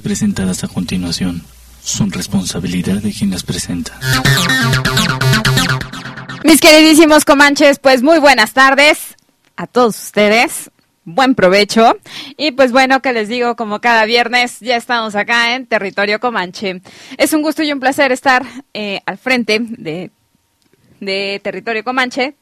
presentadas a continuación son responsabilidad de quien las presenta. Mis queridísimos comanches, pues muy buenas tardes a todos ustedes. Buen provecho. Y pues bueno, que les digo, como cada viernes, ya estamos acá en Territorio Comanche. Es un gusto y un placer estar eh, al frente de, de Territorio Comanche,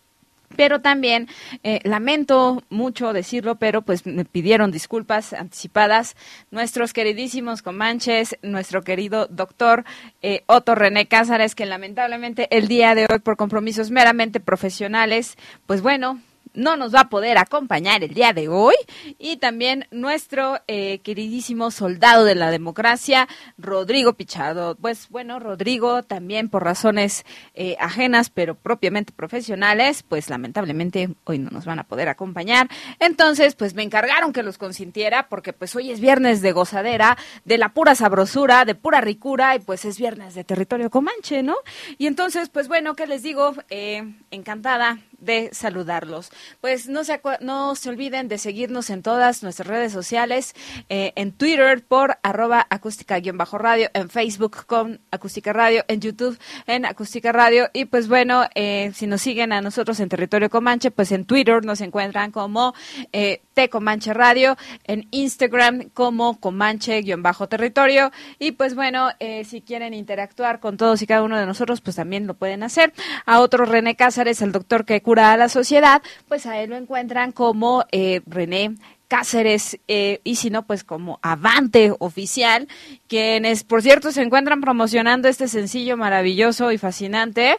pero también eh, lamento mucho decirlo, pero pues me pidieron disculpas anticipadas nuestros queridísimos comanches, nuestro querido doctor eh, Otto René Cázares, que lamentablemente el día de hoy por compromisos meramente profesionales, pues bueno, no nos va a poder acompañar el día de hoy. Y también nuestro eh, queridísimo soldado de la democracia, Rodrigo Pichado. Pues bueno, Rodrigo también por razones eh, ajenas, pero propiamente profesionales, pues lamentablemente hoy no nos van a poder acompañar. Entonces, pues me encargaron que los consintiera porque pues hoy es viernes de gozadera, de la pura sabrosura, de pura ricura y pues es viernes de territorio comanche, ¿no? Y entonces, pues bueno, ¿qué les digo? Eh, encantada de saludarlos. Pues no se, no se olviden de seguirnos en todas nuestras redes sociales, eh, en Twitter por arroba acústica-radio, en Facebook con acústica radio, en YouTube en acústica radio y pues bueno, eh, si nos siguen a nosotros en territorio Comanche, pues en Twitter nos encuentran como eh, T Comanche Radio, en Instagram como Comanche-territorio y pues bueno, eh, si quieren interactuar con todos y cada uno de nosotros, pues también lo pueden hacer. A otro René Cázares, el doctor que cura a la sociedad, pues a él lo encuentran como eh, René Cáceres eh, y si no, pues como Avante Oficial, quienes por cierto se encuentran promocionando este sencillo maravilloso y fascinante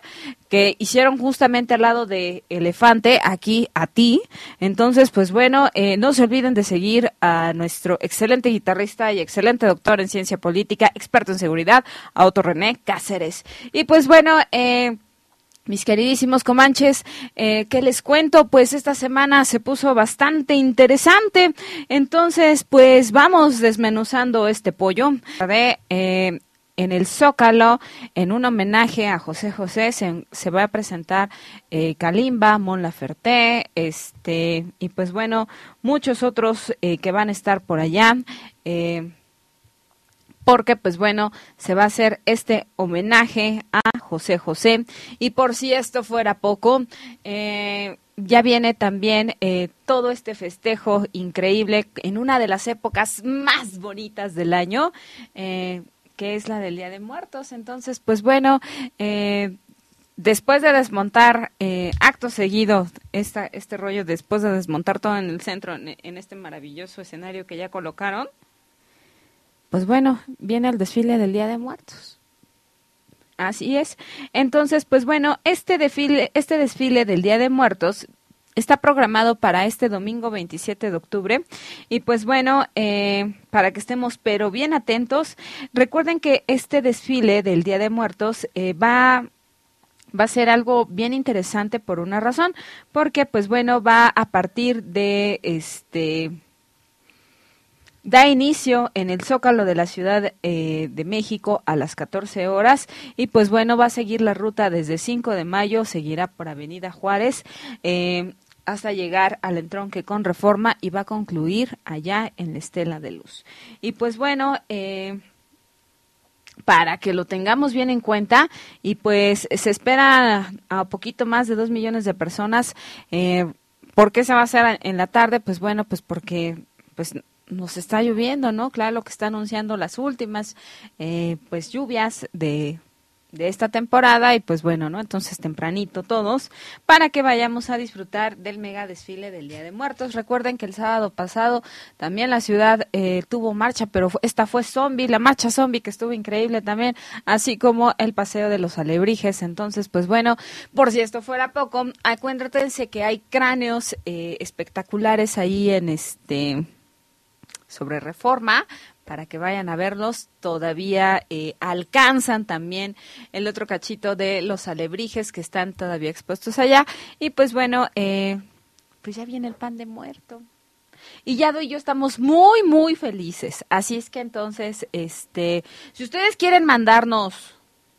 que hicieron justamente al lado de Elefante, aquí a ti. Entonces, pues bueno, eh, no se olviden de seguir a nuestro excelente guitarrista y excelente doctor en ciencia política, experto en seguridad, a Otto René Cáceres. Y pues bueno, eh, mis queridísimos comanches, eh, ¿qué les cuento? Pues esta semana se puso bastante interesante. Entonces, pues vamos desmenuzando este pollo. Eh, en el Zócalo, en un homenaje a José José, se, va a presentar eh, Kalimba, Mon Laferte, este, y pues bueno, muchos otros eh, que van a estar por allá. Eh, porque pues bueno, se va a hacer este homenaje a José José. Y por si esto fuera poco, eh, ya viene también eh, todo este festejo increíble en una de las épocas más bonitas del año, eh, que es la del Día de Muertos. Entonces, pues bueno, después de desmontar acto seguido esta, este rollo, después de desmontar todo en el centro, en este maravilloso escenario que ya colocaron, pues bueno, viene el desfile del Día de Muertos. Así es. Entonces, pues bueno, este desfile, este desfile del Día de Muertos está programado para este domingo 27 de octubre. Y pues bueno, eh, para que estemos pero bien atentos, recuerden que este desfile del Día de Muertos eh, va va a ser algo bien interesante por una razón, porque pues bueno, va a partir de este da inicio en el Zócalo de la Ciudad eh, de México a las 14 horas y pues bueno, va a seguir la ruta desde 5 de mayo, seguirá por Avenida Juárez. Eh, hasta llegar al entronque con reforma y va a concluir allá en la Estela de Luz. Y pues bueno, eh, para que lo tengamos bien en cuenta y pues se espera a poquito más de dos millones de personas. ¿Por qué se va a hacer en la tarde? Pues bueno, pues porque pues nos está lloviendo, ¿no? Claro, lo que está anunciando las últimas, eh, pues lluvias de, de esta temporada y pues bueno, ¿no? Entonces tempranito todos para que vayamos a disfrutar del mega desfile del Día de Muertos. Recuerden que el sábado pasado también la ciudad eh, tuvo marcha, pero esta fue zombie, la marcha zombie que estuvo increíble también, así como el paseo de los alebrijes. Entonces, pues bueno, por si esto fuera poco, acuérdense que hay cráneos eh, espectaculares ahí en este sobre reforma para que vayan a verlos. Todavía eh, alcanzan también el otro cachito de los alebrijes que están todavía expuestos allá. Y pues bueno, eh, pues ya viene el pan de muerto. Y Yado y yo estamos muy, muy felices. Así es que entonces, este, si ustedes quieren mandarnos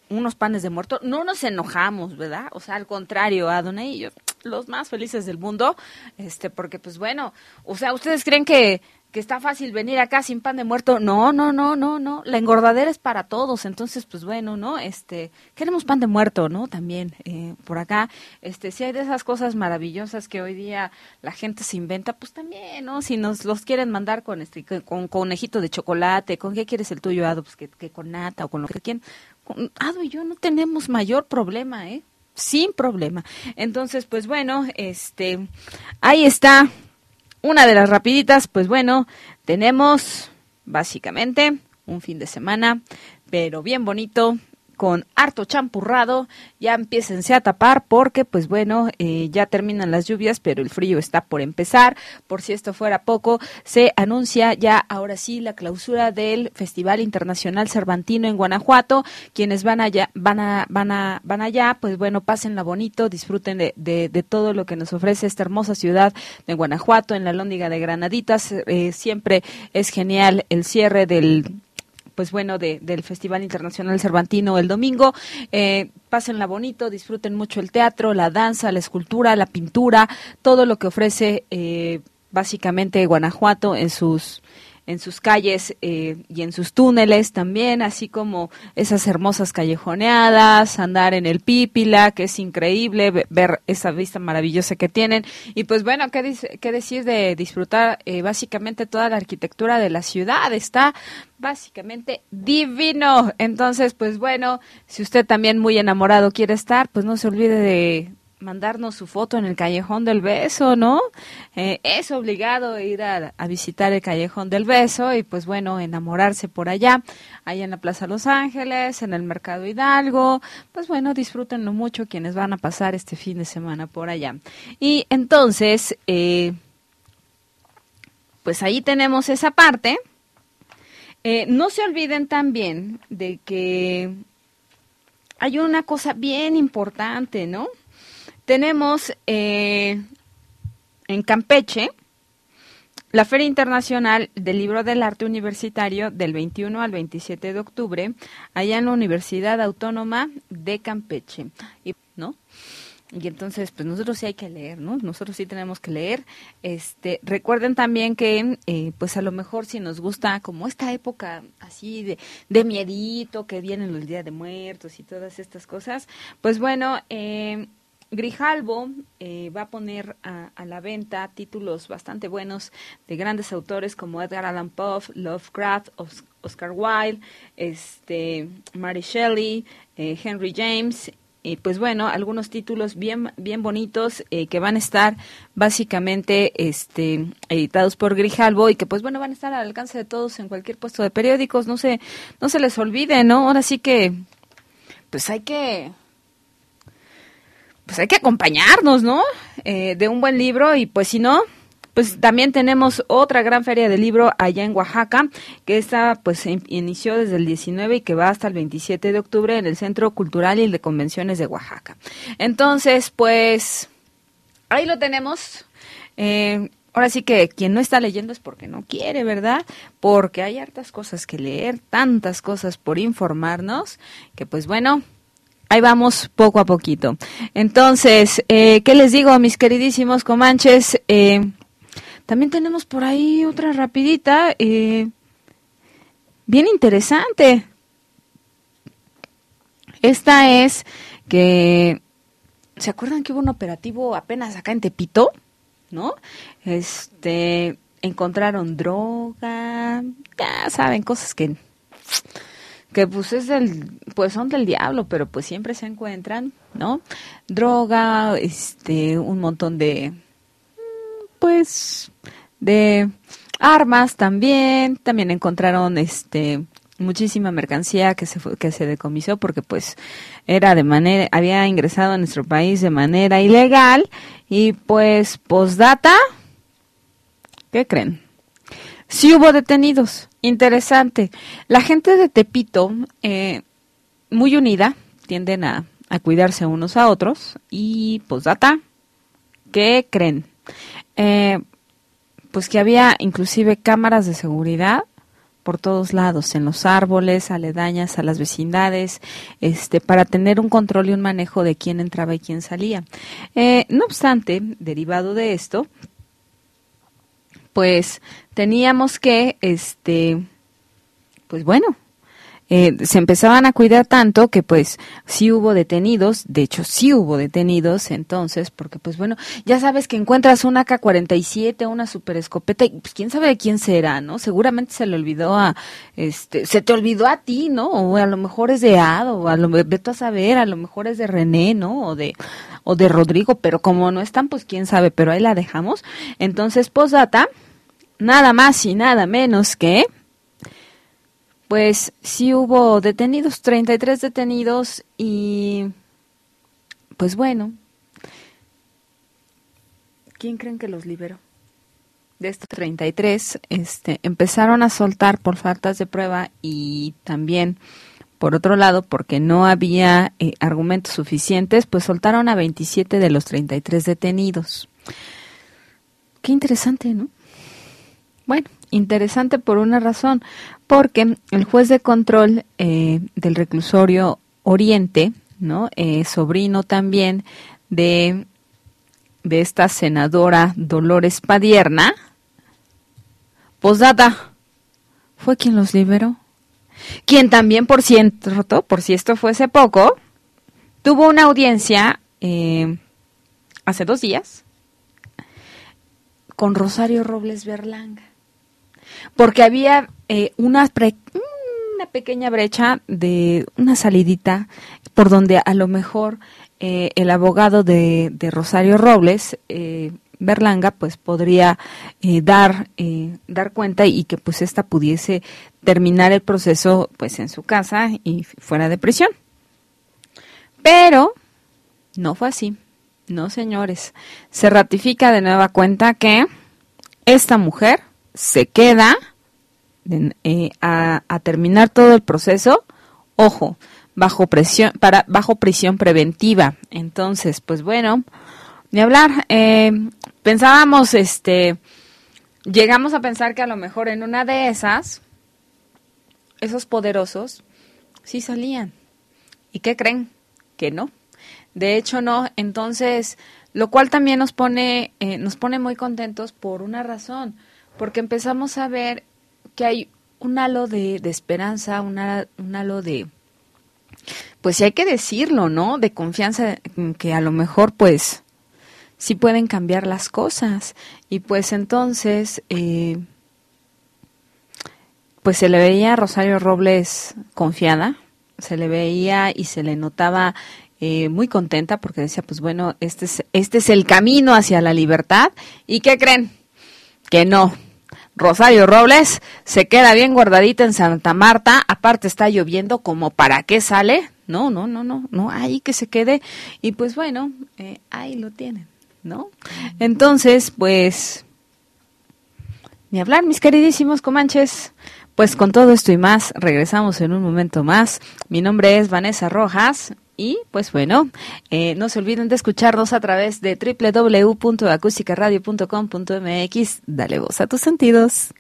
unos panes de muerto, no nos enojamos, ¿verdad? O sea, al contrario, Adonai y yo, los más felices del mundo, este, porque pues bueno, o sea, ¿ustedes creen que que está fácil venir acá sin pan de muerto. No, no, no, no, no. La engordadera es para todos. Entonces, pues bueno, ¿no? Este, queremos pan de muerto, ¿no? También eh, por acá, este, si hay de esas cosas maravillosas que hoy día la gente se inventa, pues también, ¿no? Si nos los quieren mandar con este, con conejito de chocolate, ¿con qué quieres el tuyo, Ado? Pues que, con nata o con lo que quieran. Ado y yo no tenemos mayor problema, ¿eh? Sin problema. Entonces, pues bueno, este, ahí está una de las rapiditas, pues bueno, tenemos básicamente un fin de semana, pero bien bonito, con harto champurrado, ya empiecen a tapar porque pues bueno, eh, ya terminan las lluvias, pero el frío está por empezar. Por si esto fuera poco, se anuncia ya ahora sí la clausura del Festival Internacional Cervantino en Guanajuato. Quienes van allá, van a, van a, van allá, pues bueno, pásenla bonito, disfruten de, de, todo lo que nos ofrece esta hermosa ciudad de Guanajuato, en la Lóndiga de Granaditas. Eh, siempre es genial el cierre del pues bueno, de, del Festival Internacional Cervantino el domingo. Eh, pásenla bonito, disfruten mucho el teatro, la danza, la escultura, la pintura, todo lo que ofrece eh, básicamente Guanajuato en sus en sus calles eh, y en sus túneles también, así como esas hermosas callejoneadas, andar en el Pípila, que es increíble ver esa vista maravillosa que tienen. Y pues bueno, ¿qué, qué decir de disfrutar eh, básicamente toda la arquitectura de la ciudad? Está básicamente divino. Entonces, pues bueno, si usted también muy enamorado quiere estar, pues no se olvide de mandarnos su foto en el Callejón del Beso, ¿no? Eh, es obligado ir a, visitar el Callejón del Beso y pues bueno, enamorarse por allá, allá en la Plaza Los Ángeles, en el Mercado Hidalgo, pues bueno, disfrútenlo mucho quienes van a pasar este fin de semana por allá. Y entonces, eh, pues ahí tenemos esa parte. Eh, no se olviden también de que hay una cosa bien importante, ¿no? Tenemos eh, en Campeche la Feria Internacional del Libro del Arte Universitario del 21 al 27 de octubre, allá en la Universidad Autónoma de Campeche. Y, ¿no? Y entonces, pues nosotros sí hay que leer, ¿no? Nosotros sí tenemos que leer. Este, recuerden también que, eh, pues a lo mejor si nos gusta como esta época así de, de miedito, que vienen los días de muertos y todas estas cosas, pues bueno, eh, Grijalbo eh, va a poner a, la venta títulos bastante buenos de grandes autores como Edgar Allan Poe, Lovecraft, Oscar Wilde, este, Mary Shelley, eh, Henry James y pues bueno, algunos títulos bien bien bonitos eh, que van a estar básicamente este editados por Grijalbo y que pues bueno van a estar al alcance de todos en cualquier puesto de periódicos, no se no se les olvide, ¿no? Ahora sí que pues hay que pues hay que acompañarnos, ¿no? Eh, de un buen libro y pues si no, pues también tenemos otra gran feria de libro allá en Oaxaca, que esta pues inició desde el 19 y que va hasta el 27 de octubre en el Centro Cultural y de Convenciones de Oaxaca. Entonces, pues ahí lo tenemos. Eh, ahora sí que quien no está leyendo es porque no quiere, ¿verdad? Porque hay hartas cosas que leer, tantas cosas por informarnos, que pues bueno, ahí vamos poco a poquito. Entonces, eh, ¿qué les digo, mis queridísimos comanches? Eh, también tenemos por ahí otra rapidita, eh, bien interesante. Esta es que, ¿se acuerdan que hubo un operativo apenas acá en Tepito? ¿No? Este, encontraron droga, ya saben, cosas que que pues es del, pues son del diablo, pero pues siempre se encuentran, ¿no? Droga, este, un montón de, pues, de armas también, también encontraron, este, muchísima mercancía que se que se decomisó porque pues era de manera había ingresado a nuestro país de manera ilegal y pues postdata ¿qué creen? Sí hubo detenidos. Interesante. La gente de Tepito, eh, muy unida, tienden a, cuidarse unos a otros. Y, pues, data, ¿qué creen? Eh, pues que había inclusive cámaras de seguridad por todos lados, en los árboles, aledañas a las vecindades, este, para tener un control y un manejo de quién entraba y quién salía. Eh, no obstante, derivado de esto, pues teníamos que, este, pues bueno, eh, se empezaban a cuidar tanto que pues sí hubo detenidos, de hecho sí hubo detenidos entonces, porque pues bueno, ya sabes que encuentras una K-47, una super escopeta, y pues quién sabe de quién será, ¿no? Seguramente se le olvidó a, este, se te olvidó a ti, ¿no? O a lo mejor es de Ado, o a lo vete a saber, a lo mejor es de René, ¿no? O de, o de Rodrigo, pero como no están, pues quién sabe, pero ahí la dejamos. Entonces, posdata, nada más y nada menos que pues sí hubo detenidos, 33 detenidos y pues bueno, ¿quién creen que los liberó? De estos 33, este, empezaron a soltar por faltas de prueba y también, por otro lado, porque no había eh, argumentos suficientes, pues soltaron a 27 de los 33 detenidos. Qué interesante, ¿no? Bueno, interesante por una razón, porque el juez de control eh, del reclusorio Oriente, ¿no? Eh, sobrino también de, de esta senadora Dolores Padierna, posdata, fue quien los liberó. Quien también, por cierto, por si esto fuese poco, tuvo una audiencia eh, hace dos días con Rosario Robles Berlanga porque había eh, una, una pequeña brecha de una salidita por donde a lo mejor eh, el abogado de, de Rosario Robles, eh, Berlanga, pues podría eh, dar, dar cuenta y que pues ésta pudiese terminar el proceso pues en su casa y fuera de prisión. Pero no fue así. No, señores. Se ratifica de nueva cuenta que esta mujer se queda eh, a, terminar todo el proceso, ojo, bajo presión, para, bajo prisión preventiva. Entonces, pues bueno, ni hablar. Eh, pensábamos, este, llegamos a pensar que a lo mejor en una de esas, esos poderosos, sí salían. ¿Y qué creen? Que no. De hecho, no. Entonces, lo cual también nos pone, eh, nos pone muy contentos por una razón porque empezamos a ver que hay un halo de, esperanza, un halo, de, pues sí hay que decirlo, ¿no? De confianza que a lo mejor pues sí pueden cambiar las cosas. Y pues entonces, eh, pues se le veía a Rosario Robles confiada, se le veía y se le notaba eh, muy contenta porque decía, pues bueno, este es, este es el camino hacia la libertad. ¿Y qué creen? Que no, Rosario Robles se queda bien guardadita en Santa Marta, aparte está lloviendo, como para qué sale, no, no, no, no, no, ahí que se quede, y pues bueno, eh, ahí lo tienen, ¿no? Entonces, pues, ni hablar, mis queridísimos comanches, pues con todo esto y más, regresamos en un momento más. Mi nombre es Vanessa Rojas y pues bueno, eh, no se olviden de escucharnos a través de www.acusticaradio.com.mx. Dale voz a tus sentidos.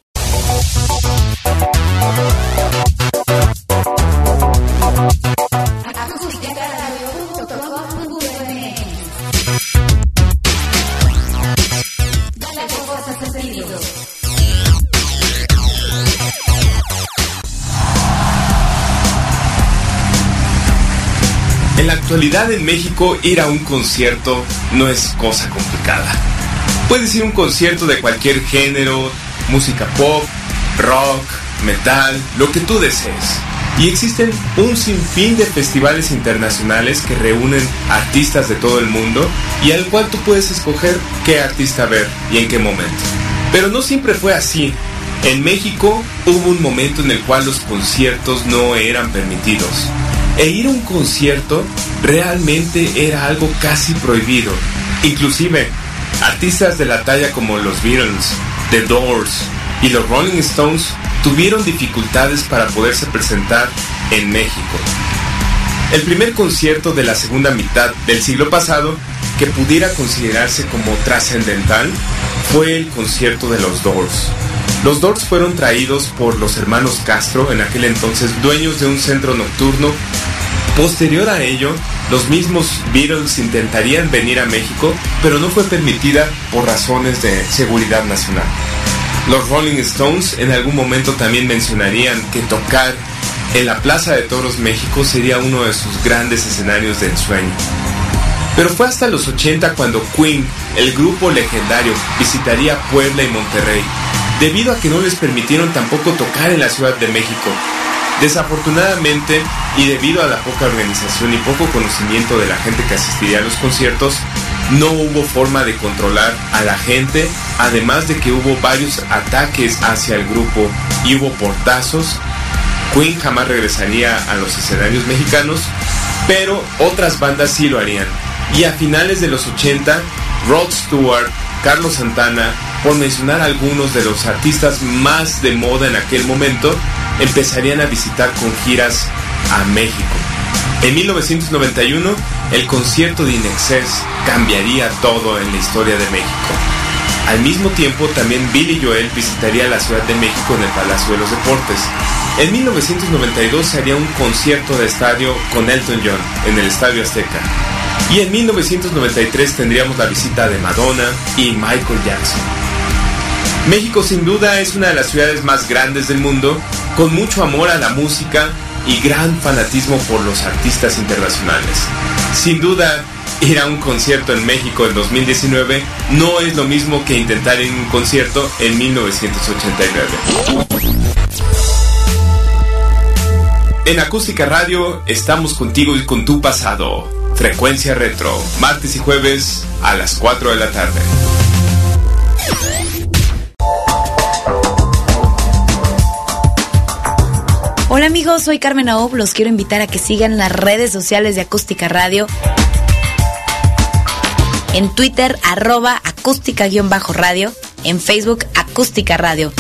En la actualidad en México ir a un concierto no es cosa complicada. Puedes ir a un concierto de cualquier género, música pop, rock, metal, lo que tú desees. Y existen un sinfín de festivales internacionales que reúnen artistas de todo el mundo y al cual tú puedes escoger qué artista ver y en qué momento. Pero no siempre fue así. En México hubo un momento en el cual los conciertos no eran permitidos e ir a un concierto realmente era algo casi prohibido. Inclusive, artistas de la talla como los Beatles, The Doors y los Rolling Stones tuvieron dificultades para poderse presentar en México. El primer concierto de la segunda mitad del siglo pasado que pudiera considerarse como trascendental fue el concierto de los Doors. Los Doors fueron traídos por los hermanos Castro, en aquel entonces dueños de un centro nocturno. Posterior a ello, los mismos Beatles intentarían venir a México, pero no fue permitida por razones de seguridad nacional. Los Rolling Stones en algún momento también mencionarían que tocar en la Plaza de Toros México sería uno de sus grandes escenarios de ensueño. Pero fue hasta los 80 cuando Queen, el grupo legendario, visitaría Puebla y Monterrey, debido a que no les permitieron tampoco tocar en la Ciudad de México. Desafortunadamente, y debido a la poca organización y poco conocimiento de la gente que asistiría a los conciertos, no hubo forma de controlar a la gente, además de que hubo varios ataques hacia el grupo y hubo portazos. Queen jamás regresaría a los escenarios mexicanos, pero otras bandas sí lo harían. Y a finales de los 80, Rod Stewart, Carlos Santana, por mencionar algunos de los artistas más de moda en aquel momento, empezarían a visitar con giras a México. En 1991, el concierto de Inexcess cambiaría todo en la historia de México. Al mismo tiempo, también Billy Joel visitaría la Ciudad de México en el Palacio de los Deportes. En 1992 se haría un concierto de estadio con Elton John en el Estadio Azteca. Y en 1993 tendríamos la visita de Madonna y Michael Jackson. México sin duda es una de las ciudades más grandes del mundo, con mucho amor a la música y gran fanatismo por los artistas internacionales. Sin duda, ir a un concierto en México en 2019 no es lo mismo que intentar ir a un concierto en 1989. En Acústica Radio estamos contigo y con tu pasado. Frecuencia Retro, martes y jueves a las 4 de la tarde. Hola amigos, soy Carmen Aob, los quiero invitar a que sigan las redes sociales de Acústica Radio. En Twitter, arroba acústica-radio. En Facebook, acústica radio.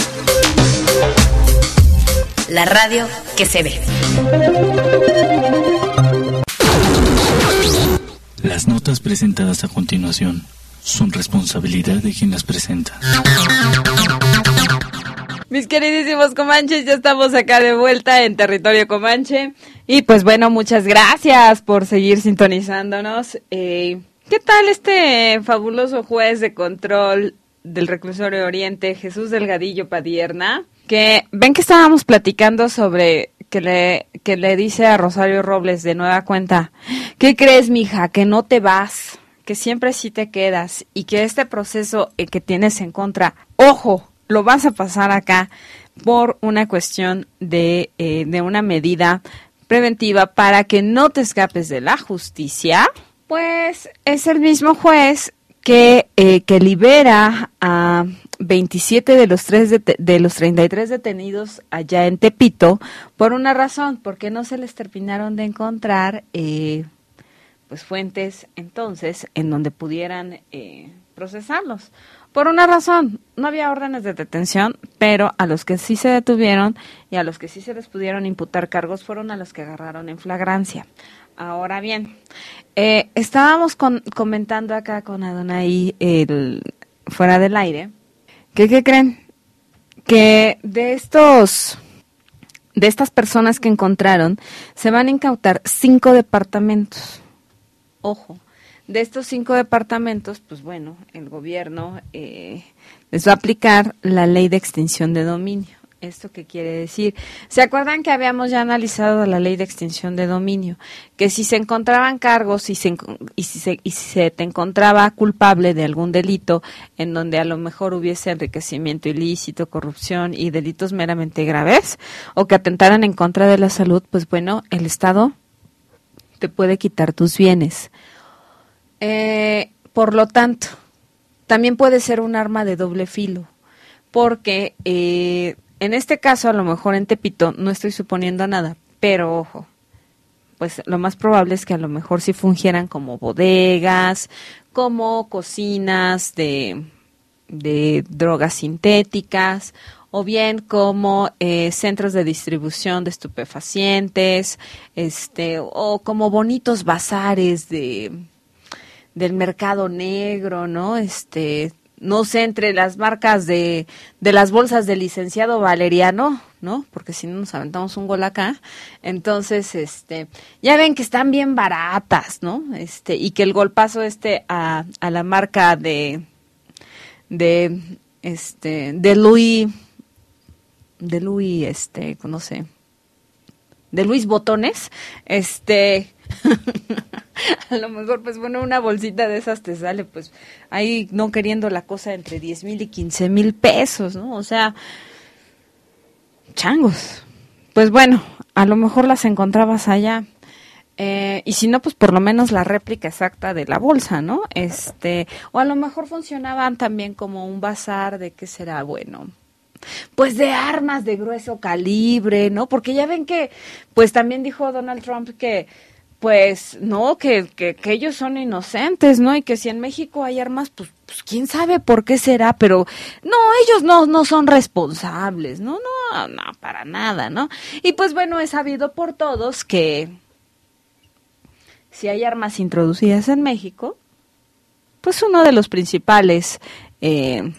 La radio que se ve. Notas presentadas a continuación son responsabilidad de quien las presenta. Mis queridísimos comanches, ya estamos acá de vuelta en territorio comanche. Y pues bueno, muchas gracias por seguir sintonizándonos. Eh, ¿Qué tal este fabuloso juez de control del reclusorio Oriente, Jesús Delgadillo Padierna? Que ven que estábamos platicando sobre que le, que le dice a Rosario Robles de nueva cuenta, ¿qué crees, mija? Que no te vas, que siempre sí te quedas y que este proceso eh, que tienes en contra, ojo, lo vas a pasar acá por una cuestión de, eh, de una medida preventiva para que no te escapes de la justicia, pues es el mismo juez que, eh, que libera a 27 de los, tres de, los 33 detenidos allá en Tepito por una razón, porque no se les terminaron de encontrar eh, pues fuentes entonces en donde pudieran eh, procesarlos. Por una razón, no había órdenes de detención, pero a los que sí se detuvieron y a los que sí se les pudieron imputar cargos fueron a los que agarraron en flagrancia. Ahora bien, eh, estábamos comentando acá con Adonai el, fuera del aire, que qué creen? Que de estos, de estas personas que encontraron, se van a incautar cinco departamentos. Ojo, de estos cinco departamentos, pues bueno, el gobierno eh, les va a aplicar la ley de extinción de dominio. ¿Esto qué quiere decir? ¿Se acuerdan que habíamos ya analizado la ley de extinción de dominio? Que si se encontraban cargos y, se, y, si se, y se te encontraba culpable de algún delito en donde a lo mejor hubiese enriquecimiento ilícito, corrupción y delitos meramente graves o que atentaran en contra de la salud, pues bueno, el Estado te puede quitar tus bienes eh, por lo tanto, también puede ser un arma de doble filo, porque eh, en este caso, a lo mejor en Tepito, no estoy suponiendo nada, pero ojo, pues lo más probable es que a lo mejor sí fungieran como bodegas, como cocinas de, de drogas sintéticas, o bien como eh, centros de distribución de estupefacientes, este, o como bonitos bazares de del mercado negro, ¿no? Este, no sé, entre las marcas de, de las bolsas del licenciado Valeriano, ¿no? Porque si no nos aventamos un gol acá. Entonces, este, ya ven que están bien baratas, ¿no? Este, y que el golpazo este a, a la marca de, de este, de Luis, de Luis, este, no sé, de Luis Botones, este, a lo mejor, pues bueno, una bolsita de esas te sale, pues ahí no queriendo la cosa entre 10 mil y 15 mil pesos, ¿no? O sea, changos. Pues bueno, a lo mejor las encontrabas allá. Eh, y si no, pues por lo menos la réplica exacta de la bolsa, ¿no? Este, o a lo mejor funcionaban también como un bazar de qué será bueno. Pues de armas de grueso calibre, ¿no? Porque ya ven que, pues también dijo Donald Trump que pues no, que, que, ellos son inocentes, ¿no? Y que si en México hay armas, pues, pues, quién sabe por qué será, pero no, ellos no, no son responsables, ¿no? No, no, para nada, ¿no? Y pues bueno, es sabido por todos que si hay armas introducidas en México, pues uno de los principales eh,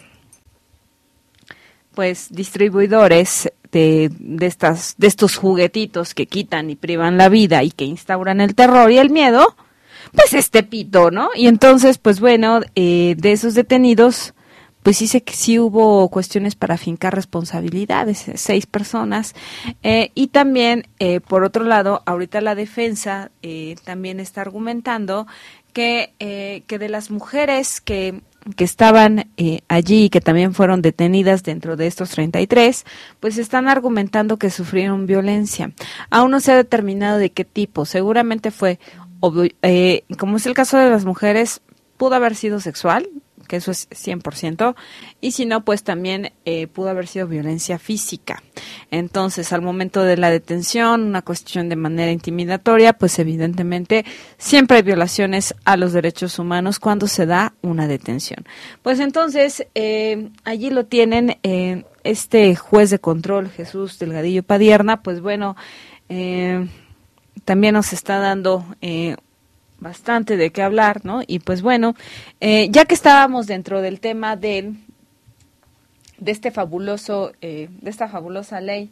pues distribuidores de, de, estas, de estos juguetitos que quitan y privan la vida y que instauran el terror y el miedo, pues este pito, ¿no? Y entonces, pues bueno, eh, de esos detenidos, pues dice que sí hubo cuestiones para fincar responsabilidades, seis personas. Eh, y también, eh, por otro lado, ahorita la defensa también está argumentando que, que de las mujeres que que estaban eh, allí y que también fueron detenidas dentro de estos 33, pues están argumentando que sufrieron violencia. Aún no se ha determinado de qué tipo. Seguramente fue, eh, como es el caso de las mujeres, pudo haber sido sexual, que eso es 100%, y si no, pues también eh, pudo haber sido violencia física. Entonces, al momento de la detención, una cuestión de manera intimidatoria, pues evidentemente siempre hay violaciones a los derechos humanos cuando se da una detención. Pues entonces, eh, allí lo tienen eh, este juez de control, Jesús Delgadillo Padierna, pues bueno, también nos está dando bastante de qué hablar, ¿no? Y pues bueno, eh, ya que estábamos dentro del tema de, de este fabuloso, eh, de esta fabulosa ley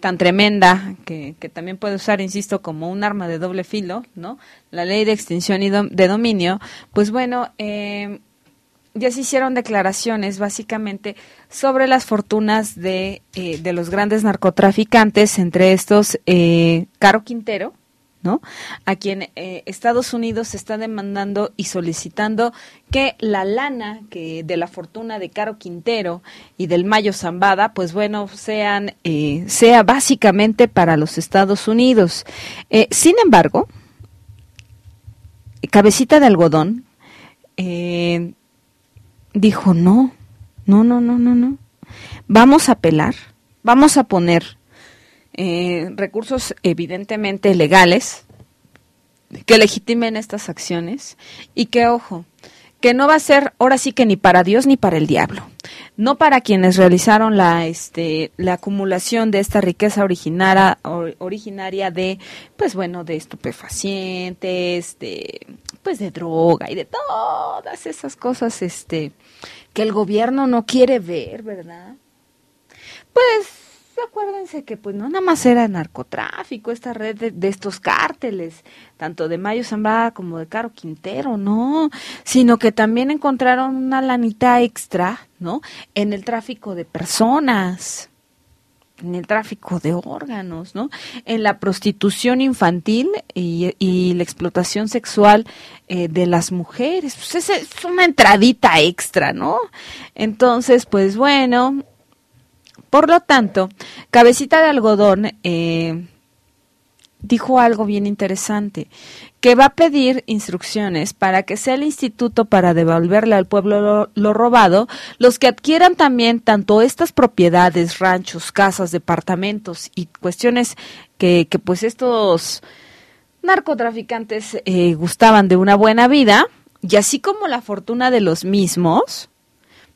tan tremenda que, que, también puede usar, insisto, como un arma de doble filo, ¿no? La ley de extinción y de dominio, pues bueno, eh, ya se hicieron declaraciones básicamente sobre las fortunas de, de los grandes narcotraficantes, entre estos Caro Quintero, ¿no? A quien eh, Estados Unidos está demandando y solicitando que la lana de la fortuna de Caro Quintero y del Mayo Zambada, pues bueno, sean eh, sea básicamente para los Estados Unidos. Eh, sin embargo, Cabecita de Algodón dijo no, no, no, no, no, no. Vamos a apelar, vamos a poner eh, recursos evidentemente legales que legitimen estas acciones y que, ojo, que no va a ser ahora sí que ni para Dios ni para el diablo, no para quienes realizaron la este la acumulación de esta riqueza originaria originaria de pues bueno, de estupefacientes, de pues de droga y de todas esas cosas este que el gobierno no quiere ver, ¿verdad? Pues acuérdense que pues no nada más era narcotráfico, esta red de, estos cárteles, tanto de Mayo Zambada como de Caro Quintero, no, sino que también encontraron una lanita extra, ¿no? En el tráfico de personas, en el tráfico de órganos, ¿no? En la prostitución infantil y, la explotación sexual eh, de las mujeres. Pues es una entradita extra, ¿no? Entonces, pues bueno, por lo tanto, Cabecita de Algodón eh, dijo algo bien interesante, que va a pedir instrucciones para que sea el instituto para devolverle al pueblo lo, robado, los que adquieran también tanto estas propiedades, ranchos, casas, departamentos y cuestiones que, que pues estos narcotraficantes eh, gustaban de una buena vida, y así como la fortuna de los mismos,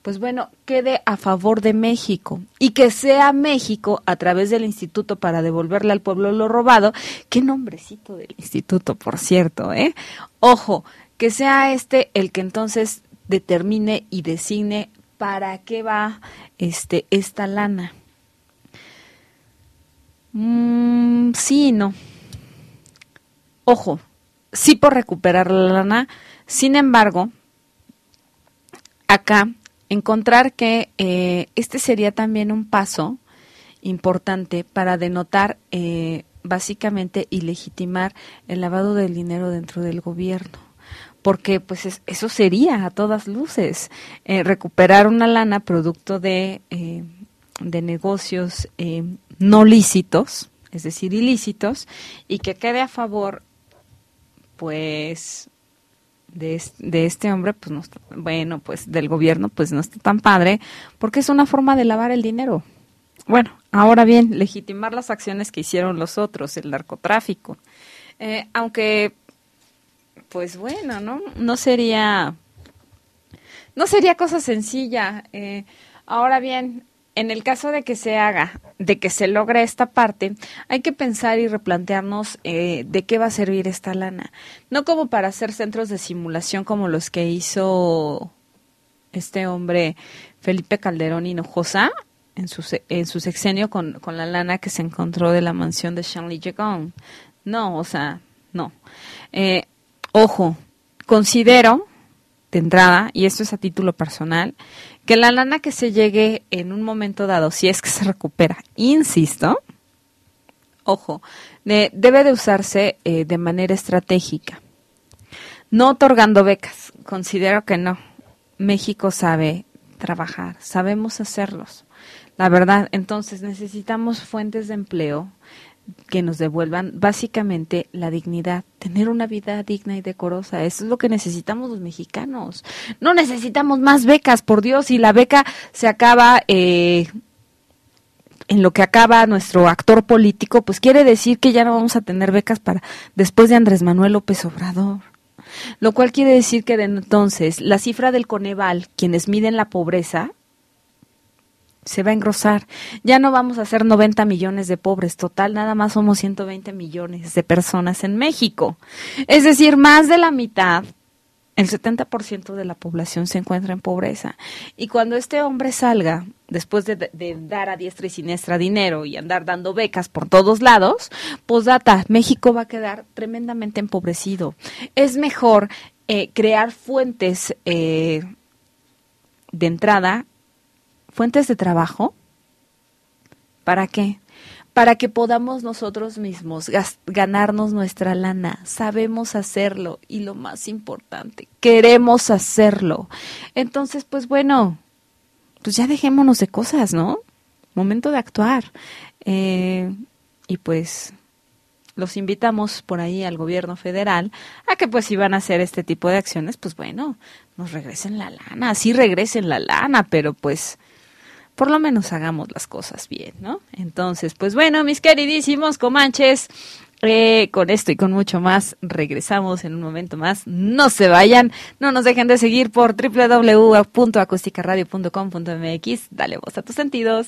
pues bueno, quede a favor de México y que sea México a través del instituto para devolverle al pueblo lo robado. Qué nombrecito del instituto, por cierto, ¿eh? Ojo, que sea este el que entonces determine y designe para qué va este esta lana. Mm, sí no. Ojo, sí por recuperar la lana, sin embargo, acá encontrar que eh, este sería también un paso importante para denotar eh, básicamente y legitimar el lavado del dinero dentro del gobierno. Porque pues eso sería a todas luces eh, recuperar una lana producto de, eh, de negocios no lícitos, es decir, ilícitos, y que quede a favor pues de, de este hombre, pues no bueno, pues del gobierno, pues no está tan padre, porque es una forma de lavar el dinero. Bueno, ahora bien, legitimar las acciones que hicieron los otros, el narcotráfico. aunque pues bueno, ¿no? No sería, no sería cosa sencilla. Eh, ahora bien, en el caso de que se haga, de que se logre esta parte, hay que pensar y replantearnos eh, de qué va a servir esta lana. No como para hacer centros de simulación como los que hizo este hombre Felipe Calderón Hinojosa en su, en su sexenio con, con la lana que se encontró de la mansión de Shanley Jegong. No, o sea, no. Eh, Ojo, considero de entrada, y esto es a título personal, que la lana que se llegue en un momento dado, si es que se recupera, insisto, ojo, debe de usarse eh, de manera estratégica, no otorgando becas, considero que no. México sabe trabajar, sabemos hacerlos. La verdad, entonces necesitamos fuentes de empleo, que nos devuelvan básicamente la dignidad, tener una vida digna y decorosa. Eso es lo que necesitamos los mexicanos. No necesitamos más becas, por Dios, y la beca se acaba eh, en lo que acaba nuestro actor político, pues quiere decir que ya no vamos a tener becas para después de Andrés Manuel López Obrador. Lo cual quiere decir que de entonces la cifra del Coneval, quienes miden la pobreza, se va a engrosar. Ya no vamos a ser 90 millones de pobres, total, nada más somos 120 millones de personas en México. Es decir, más de la mitad, el 70% de la población se encuentra en pobreza. Y cuando este hombre salga, después de, dar a diestra y siniestra dinero y andar dando becas por todos lados, pues data, México va a quedar tremendamente empobrecido. Es mejor eh, crear fuentes eh, de entrada fuentes de trabajo. ¿Para qué? Para que podamos nosotros mismos ganarnos nuestra lana. Sabemos hacerlo y lo más importante, queremos hacerlo. Entonces, pues bueno, pues ya dejémonos de cosas, ¿no? Momento de actuar. Eh, y pues los invitamos por ahí al gobierno federal a que pues si van a hacer este tipo de acciones, pues bueno, nos regresen la lana, sí regresen la lana, pero pues por lo menos hagamos las cosas bien, ¿no? Entonces, pues bueno, mis queridísimos comanches, eh, con esto y con mucho más, regresamos en un momento más. No se vayan, no nos dejen de seguir por www.acusticaradio.com.mx. Dale voz a tus sentidos.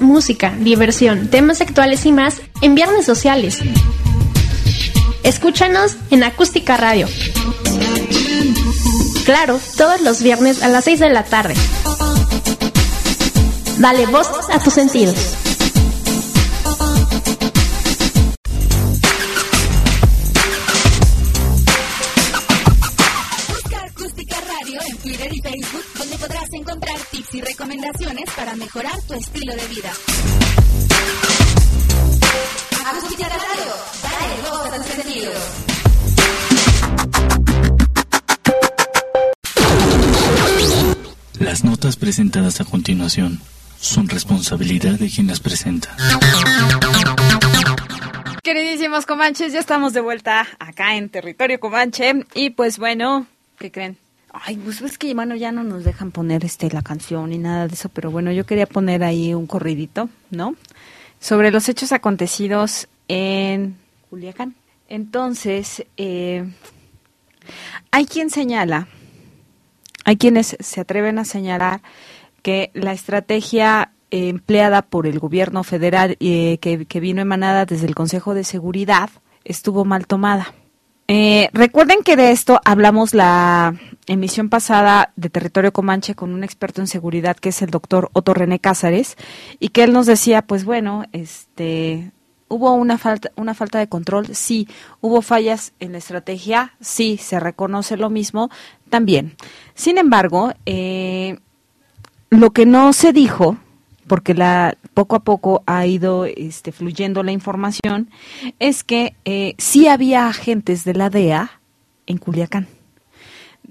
Música, diversión, temas actuales y más en Viernes Sociales. Escúchanos en Acústica Radio. Claro, todos los viernes a las 6 de la tarde. Dale voz a tus sentidos. Mejorar tu estilo de vida. Acústica Radio, dale voz a tus sentidos. Las notas presentadas a continuación son responsabilidad de quien las presenta. Queridísimos comanches, ya estamos de vuelta acá en territorio comanche y pues bueno, ¿qué creen? Ay, pues es que bueno, ya no nos dejan poner este la canción ni nada de eso, pero bueno, yo quería poner ahí un corridito, ¿no? Sobre los hechos acontecidos en Culiacán. Entonces, eh, hay quien señala hay quienes se atreven a señalar que la estrategia eh, empleada por el gobierno federal eh, que, vino emanada desde el Consejo de Seguridad estuvo mal tomada. Eh, recuerden que de esto hablamos la emisión pasada de Territorio Comanche con un experto en seguridad que es el doctor Otto René Cázares y que él nos decía, pues bueno, este, hubo una falta, una falta de control, sí, hubo fallas en la estrategia, sí, se reconoce lo mismo, también. Sin embargo, eh, lo que no se dijo, porque la, poco a poco ha ido este, fluyendo la información, es que eh, sí había agentes de la DEA en Culiacán.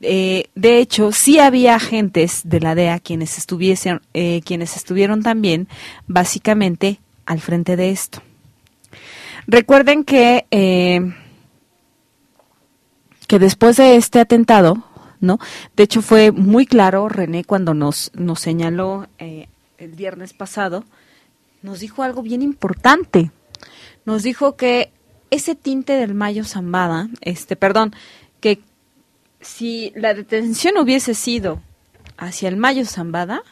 Eh, de hecho, sí había agentes de la DEA quienes estuviesen, quienes estuvieron también básicamente al frente de esto. Recuerden que que después de este atentado, ¿no? De hecho, fue muy claro René cuando nos, nos señaló eh, el viernes pasado, nos dijo algo bien importante. Nos dijo que ese tinte del Mayo Zambada, este, perdón, que si la detención hubiese sido hacia el Mayo Zambada,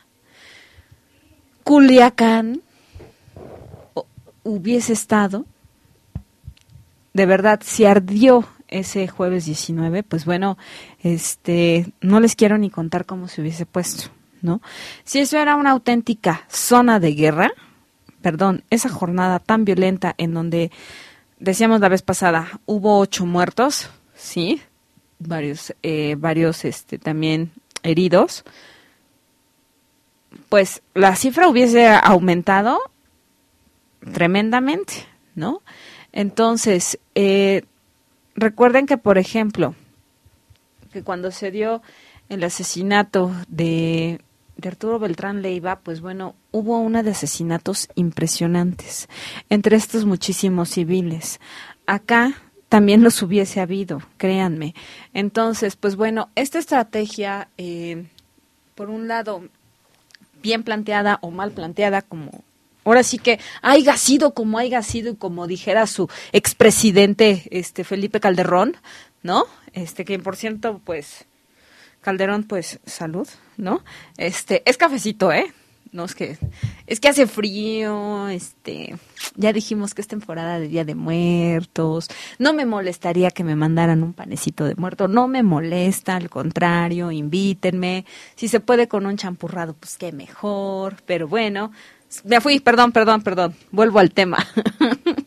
Culiacán hubiese estado, de verdad, se ardió ese jueves 19, pues bueno, este, no les quiero ni contar cómo se hubiese puesto, ¿no? Si eso era una auténtica zona de guerra, perdón, esa jornada tan violenta en donde decíamos la vez pasada, hubo ocho muertos, sí, varios, eh, varios, este, también heridos, pues la cifra hubiese aumentado tremendamente, ¿no? Entonces, eh, recuerden que, por ejemplo, que cuando se dio el asesinato de, Arturo Beltrán Leiva, pues bueno, hubo una de asesinatos impresionantes, entre estos muchísimos civiles. Acá también los hubiese habido, créanme. Entonces, pues bueno, esta estrategia, eh, por un lado, bien planteada o mal planteada, como ahora sí que haya sido como haya sido y como dijera su expresidente este Felipe Calderón, ¿no? Este que por cierto, pues Calderón pues salud, ¿no? Este es cafecito, ¿eh? No es que es que hace frío, este ya dijimos que es temporada de Día de Muertos. No me molestaría que me mandaran un panecito de muerto, no me molesta, al contrario, invítenme. Si se puede con un champurrado, pues qué mejor, pero bueno, me fui, perdón, perdón, perdón. Vuelvo al tema.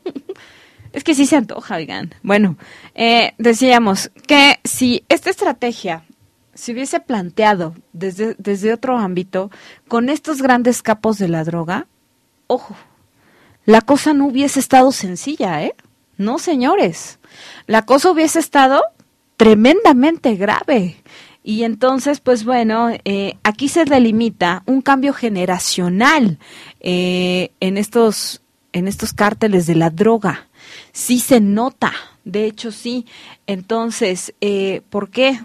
es que sí se antoja. Bueno, eh, decíamos que si esta estrategia se hubiese planteado desde, desde otro ámbito, con estos grandes capos de la droga, ojo, la cosa no hubiese estado sencilla, ¿eh? No, señores. La cosa hubiese estado tremendamente grave. Y entonces, pues bueno, eh, aquí se delimita un cambio generacional eh, en estos en estos cárteles de la droga. Sí se nota, de hecho sí. Entonces, eh, ¿por qué?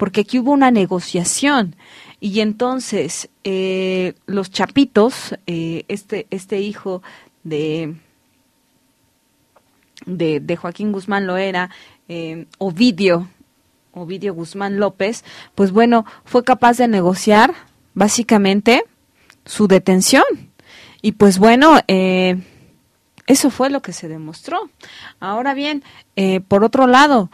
Porque aquí hubo una negociación y entonces los chapitos, este este hijo de de, de Joaquín Guzmán lo era, Ovidio Ovidio Guzmán López, pues bueno, fue capaz de negociar básicamente su detención. Y pues bueno, eh, eso fue lo que se demostró. Ahora bien, eh, por otro lado,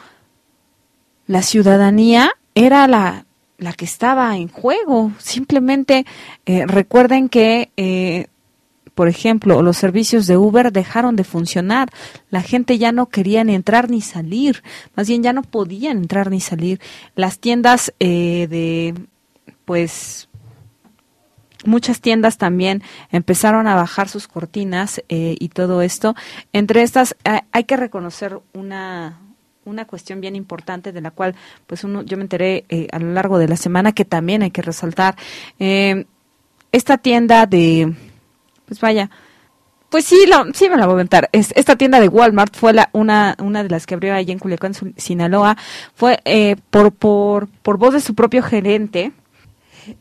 la ciudadanía era la, la que estaba en juego. Simplemente eh, recuerden que, eh, por ejemplo, los servicios de Uber dejaron de funcionar. La gente ya no quería ni entrar ni salir. Más bien ya no podían entrar ni salir. Las tiendas eh, de, pues, muchas tiendas también empezaron a bajar sus cortinas eh, y todo esto. Entre estas eh, hay que reconocer una una cuestión bien importante de la cual pues uno yo me enteré eh, a lo largo de la semana que también hay que resaltar Eh, esta tienda de pues vaya pues sí, lo, sí me la voy a inventar. Es- esta tienda de Walmart fue la, una, una de las que abrió allí en Culiacán, Sinaloa. Fue eh, por, por, por voz de su propio gerente.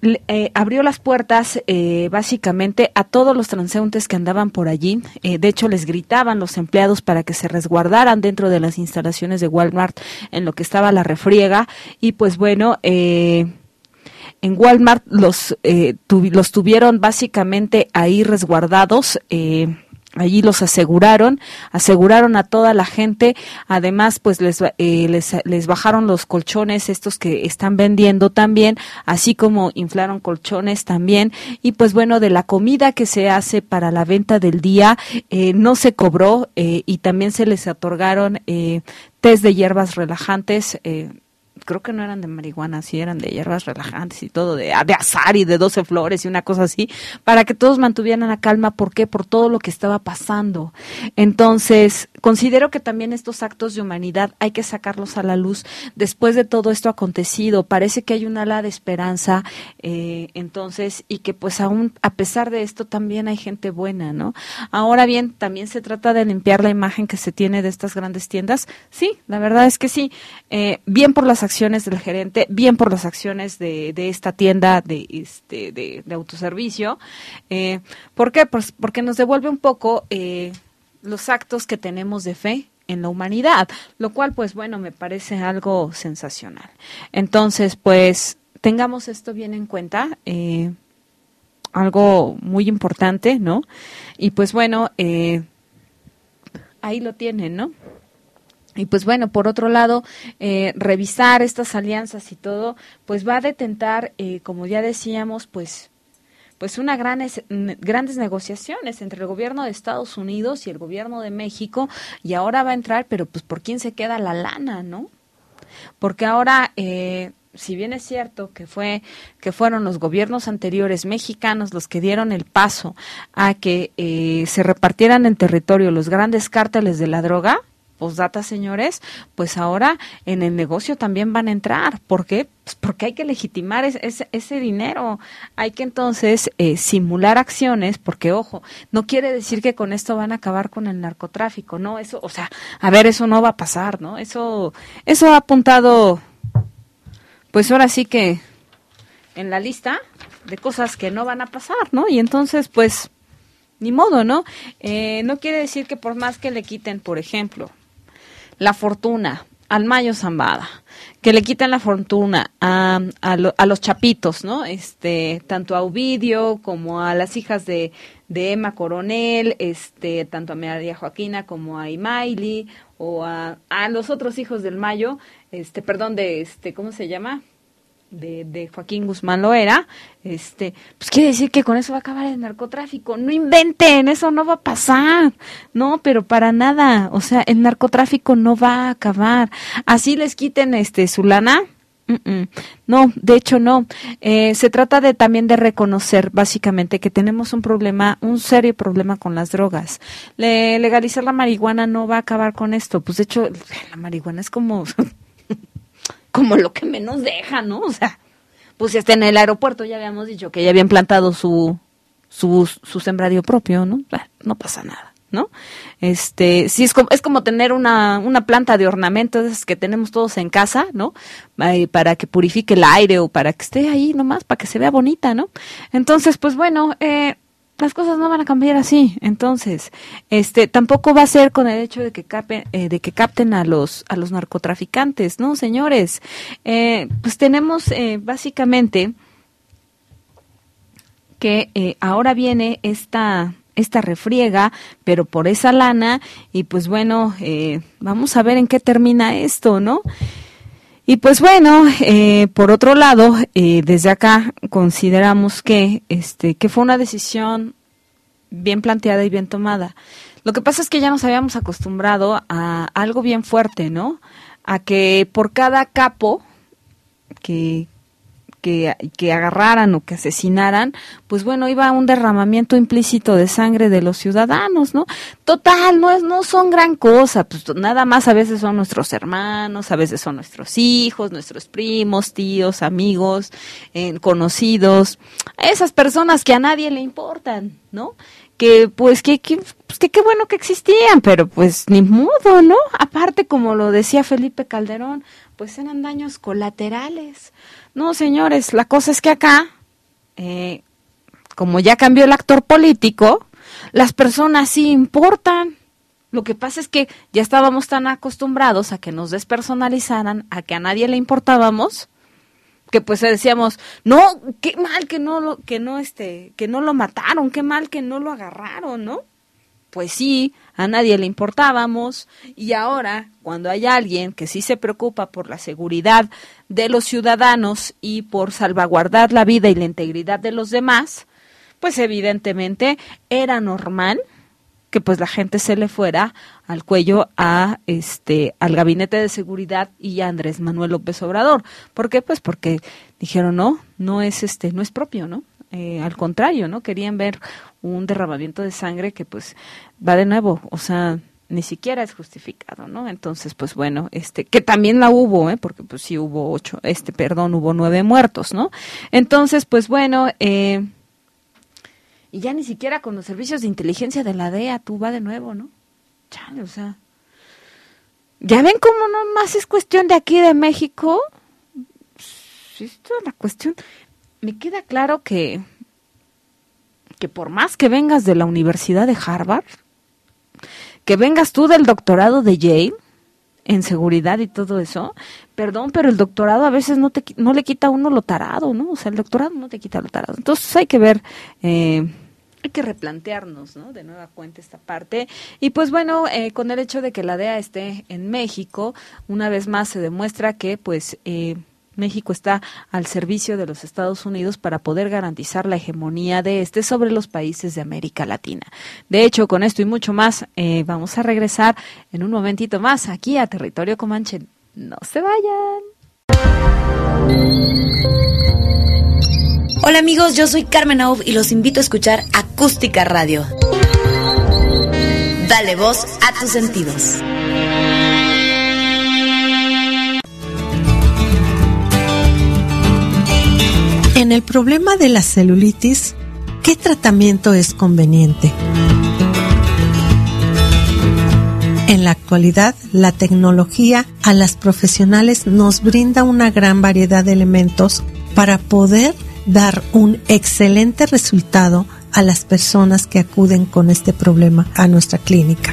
Eh, abrió las puertas eh, básicamente a todos los transeúntes que andaban por allí. Eh, de hecho, les gritaban los empleados para que se resguardaran dentro de las instalaciones de Walmart en lo que estaba la refriega. Y pues bueno, eh, en Walmart los, los tuvieron básicamente ahí resguardados. eh, Allí los aseguraron, aseguraron a toda la gente, además pues les, eh, les, les bajaron los colchones estos que están vendiendo también, así como inflaron colchones también y pues bueno, de la comida que se hace para la venta del día eh, no se cobró eh, y también se les otorgaron eh, test de hierbas relajantes. Creo que no eran de marihuana, sí eran de hierbas relajantes y todo, de, de azar y de 12 flores y una cosa así, para que todos mantuvieran la calma. ¿Por qué? Por todo lo que estaba pasando. Entonces, considero que también estos actos de humanidad hay que sacarlos a la luz después de todo esto acontecido. Parece que hay un ala de esperanza, eh, entonces, y que pues aún, a pesar de esto, también hay gente buena, ¿no? Ahora bien, también se trata de limpiar la imagen que se tiene de estas grandes tiendas. Sí, la verdad es que sí. Eh, bien por las acciones del gerente, bien por las acciones de, de esta tienda de, este, de, autoservicio. Eh, ¿Por qué? Pues porque nos devuelve un poco eh, los actos que tenemos de fe en la humanidad, lo cual pues bueno, me parece algo sensacional. Entonces, pues tengamos esto bien en cuenta. Eh, algo muy importante, ¿no? Y pues bueno, eh, ahí lo tienen, ¿no? Y pues bueno, por otro lado, eh, revisar estas alianzas y todo, pues va a detentar, eh, como ya decíamos, pues pues una gran grandes negociaciones entre el gobierno de Estados Unidos y el gobierno de México y ahora va a entrar, pero pues por quién se queda la lana, ¿no? Porque ahora, eh, si bien es cierto que fue que fueron los gobiernos anteriores mexicanos los que dieron el paso a que eh, se repartieran en territorio los grandes cárteles de la droga, posdata señores, pues ahora en el negocio también van a entrar. ¿Por qué? Pues porque hay que legitimar es- ese, ese dinero. Hay que entonces eh, simular acciones, porque ojo, no quiere decir que con esto van a acabar con el narcotráfico, no, eso, o sea, a ver, eso no va a pasar, ¿no? Eso, eso ha apuntado, pues ahora sí que en la lista de cosas que no van a pasar, ¿no? Y entonces, pues, ni modo, ¿no? Eh, no quiere decir que por más que le quiten, por ejemplo, la fortuna al Mayo Zambada, que le quiten la fortuna a, a, lo- a los chapitos, ¿no? Este, tanto a Ovidio como a las hijas de, de Emma Coronel, este, tanto a María Joaquina como a Imaili, o a, a los otros hijos del Mayo, este, perdón, de este, ¿cómo se llama? De, de Joaquín Guzmán Loera, este, pues quiere decir que con eso va a acabar el narcotráfico. No inventen, eso no va a pasar. No, pero para nada. O sea, el narcotráfico no va a acabar. Así les quiten este su lana. No, de hecho no. Eh, se trata de también de reconocer básicamente que tenemos un problema, un serio problema con las drogas. Le- legalizar la marihuana no va a acabar con esto. Pues de hecho la marihuana es como como lo que menos deja, ¿no? O sea, pues si está en el aeropuerto, ya habíamos dicho que ya habían plantado su, su, su sembradío propio, ¿no? No pasa nada, ¿no? Este, sí, es como, es como tener una, una planta de ornamento, de esas que tenemos todos en casa, ¿no? Para que purifique el aire o para que esté ahí nomás, para que se vea bonita, ¿no? Entonces, pues bueno, eh, las cosas no van a cambiar así. Entonces, este, tampoco va a ser con el hecho de que capen, eh, de que capten a los a los narcotraficantes, no, señores. Eh, pues tenemos eh, básicamente que eh, ahora viene esta esta refriega, pero por esa lana, y pues bueno, eh, vamos a ver en qué termina esto, ¿no? Y pues bueno, eh, por otro lado, eh, desde acá consideramos que, este, que fue una decisión bien planteada y bien tomada. Lo que pasa es que ya nos habíamos acostumbrado a algo bien fuerte, ¿no? A que por cada capo que, que, agarraran o que asesinaran, pues bueno, iba un derramamiento implícito de sangre de los ciudadanos, ¿no? Total, no es, no son gran cosa, pues nada más a veces son nuestros hermanos, a veces son nuestros hijos, nuestros primos, tíos, amigos, eh, conocidos, esas personas que a nadie le importan, ¿no? que pues que, que, pues, que qué bueno que existían, pero pues ni modo, ¿no? Aparte, como lo decía Felipe Calderón, pues eran daños colaterales. No, señores, la cosa es que acá, eh, como ya cambió el actor político, las personas sí importan. Lo que pasa es que ya estábamos tan acostumbrados a que nos despersonalizaran, a que a nadie le importábamos, que pues decíamos, no, qué mal que no lo, que no este, que no lo mataron, qué mal que no lo agarraron, ¿no? Pues sí, a nadie le importábamos y ahora cuando hay alguien que sí se preocupa por la seguridad de los ciudadanos y por salvaguardar la vida y la integridad de los demás, pues evidentemente era normal que pues la gente se le fuera al cuello a este al gabinete de seguridad y a Andrés Manuel López Obrador. ¿Por qué? Pues porque dijeron, "No, no es este, no es propio, ¿no?" Eh, al contrario, ¿no? Querían ver un derramamiento de sangre que pues va de nuevo, o sea, ni siquiera es justificado, ¿no? Entonces, pues bueno, este, que también la hubo, ¿eh? Porque pues sí hubo ocho, este, perdón, hubo nueve muertos, ¿no? Entonces, pues bueno, eh, y ya ni siquiera con los servicios de inteligencia de la DEA, tú va de nuevo, ¿no? Chale, o sea, ya ven cómo no más es cuestión de aquí de México. Esto es la cuestión. Me queda claro que que por más que vengas de la Universidad de Harvard, que vengas tú del doctorado de Yale en seguridad y todo eso, perdón, pero el doctorado a veces no te no le quita a uno lo tarado, ¿no? O sea, el doctorado no te quita lo tarado. Entonces hay que ver, eh, hay que replantearnos, ¿no? De nueva cuenta esta parte. Y pues bueno, eh, con el hecho de que la DEA esté en México, una vez más se demuestra que pues eh, México está al servicio de los Estados Unidos para poder garantizar la hegemonía de este sobre los países de América Latina. De hecho, con esto y mucho más, eh, vamos a regresar en un momentito más aquí a Territorio Comanche. No se vayan. Hola amigos, yo soy Carmen Aub y los invito a escuchar Acústica Radio. Dale voz a tus sentidos. En el problema de la celulitis, ¿qué tratamiento es conveniente? En la actualidad, la tecnología a las profesionales nos brinda una gran variedad de elementos para poder dar un excelente resultado a las personas que acuden con este problema a nuestra clínica.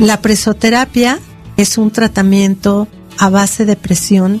La presoterapia es un tratamiento a base de presión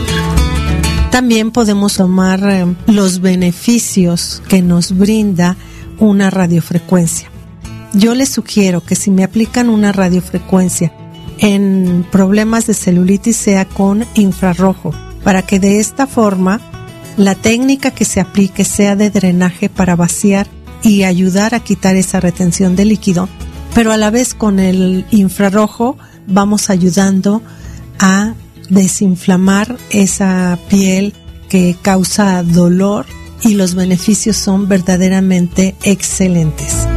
También podemos tomar eh, los beneficios que nos brinda una radiofrecuencia. Yo les sugiero que si me aplican una radiofrecuencia en problemas de celulitis sea con infrarrojo, para que de esta forma la técnica que se aplique sea de drenaje para vaciar y ayudar a quitar esa retención de líquido, pero a la vez con el infrarrojo vamos ayudando a desinflamar esa piel que causa dolor y los beneficios son verdaderamente excelentes.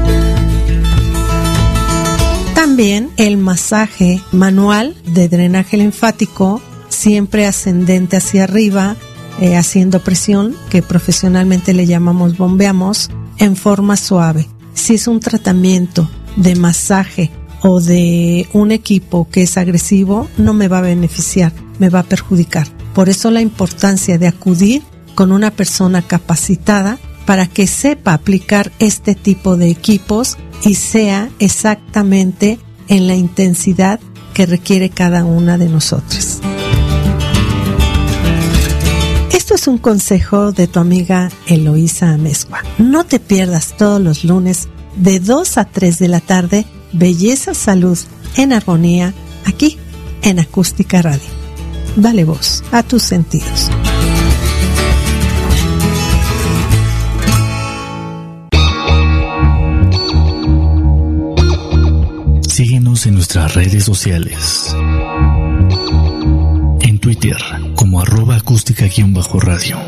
También el masaje manual de drenaje linfático, siempre ascendente hacia arriba, eh, haciendo presión, que profesionalmente le llamamos bombeamos, en forma suave. si es un tratamiento de masaje o de un equipo que es agresivo, no me va a beneficiar, me va a perjudicar. Por eso la importancia de acudir con una persona capacitada para que sepa aplicar este tipo de equipos y sea exactamente en la intensidad que requiere cada una de nosotros. Esto es un consejo de tu amiga Eloísa Amezcua. No te pierdas todos los lunes de 2 a 3 de la tarde Belleza Salud en Armonía aquí en Acústica Radio. Dale voz a tus sentidos. Síguenos en nuestras redes sociales. En Twitter como arroba acústica-radio.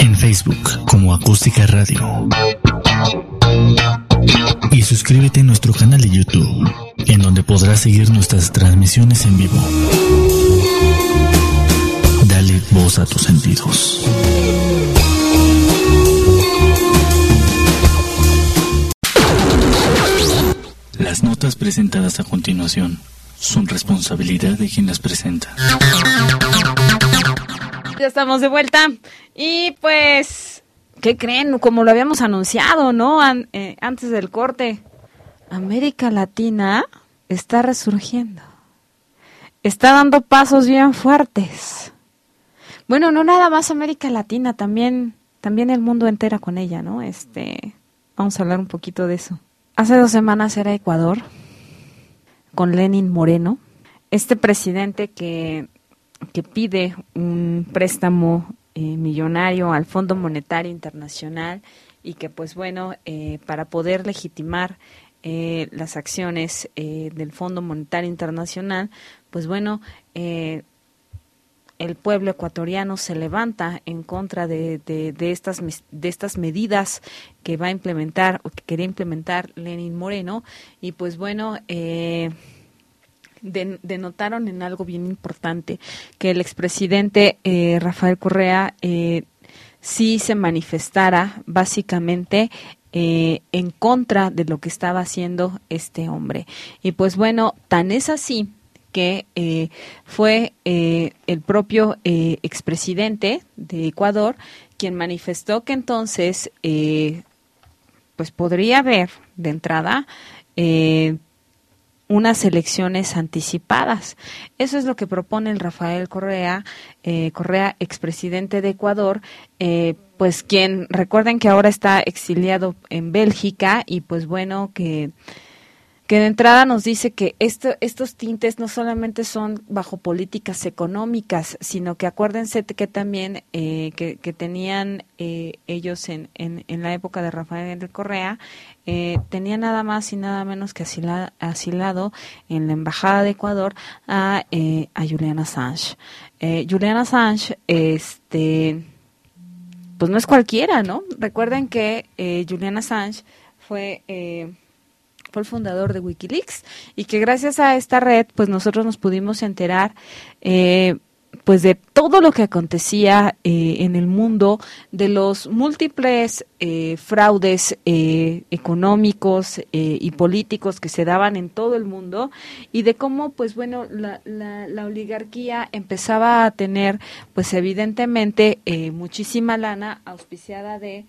En Facebook como acústica radio. Suscríbete a nuestro canal de YouTube, en donde podrás seguir nuestras transmisiones en vivo. Dale voz a tus sentidos. Las notas presentadas a continuación son responsabilidad de quien las presenta. Ya estamos de vuelta y pues, ¿qué creen? Como lo habíamos anunciado, ¿no? Eh, antes del corte, América Latina está resurgiendo. Está dando pasos bien fuertes. Bueno, no nada más América Latina, también también el mundo entera con ella, ¿no? Este, vamos a hablar un poquito de eso. Hace dos semanas era Ecuador, con Lenin Moreno, este presidente que, que pide un préstamo eh, millonario al Fondo Monetario Internacional y que, pues bueno, eh, para poder legitimar eh, las acciones del Fondo Monetario Internacional, pues bueno, el pueblo ecuatoriano se levanta en contra de, de, estas, de estas medidas que va a implementar o que quería implementar Lenin Moreno. Y pues bueno, eh, denotaron en algo bien importante, que el expresidente eh, Rafael Correa eh, sí se manifestara básicamente eh, en contra de lo que estaba haciendo este hombre. Y pues bueno, tan es así que fue el propio expresidente de Ecuador quien manifestó que entonces pues podría haber de entrada unas elecciones anticipadas. Eso es lo que propone el Rafael Correa, Correa, expresidente de Ecuador, pues quien recuerden que ahora está exiliado en Bélgica y pues bueno que que de entrada nos dice que esto, estos tintes no solamente son bajo políticas económicas, sino que acuérdense que también eh, que, tenían eh, ellos en, en, la época de Rafael Correa, eh, tenían nada más y nada menos que asilado en la Embajada de Ecuador a, a Julian Assange. Julian Assange, este, pues no es cualquiera, ¿no? Recuerden que Julian Assange fue fue el fundador de Wikileaks y que gracias a esta red pues nosotros nos pudimos enterar eh, pues de todo lo que acontecía eh, en el mundo, de los múltiples eh, fraudes económicos y políticos que se daban en todo el mundo y de cómo, pues bueno, la, la, la oligarquía empezaba a tener, pues evidentemente, muchísima lana auspiciada de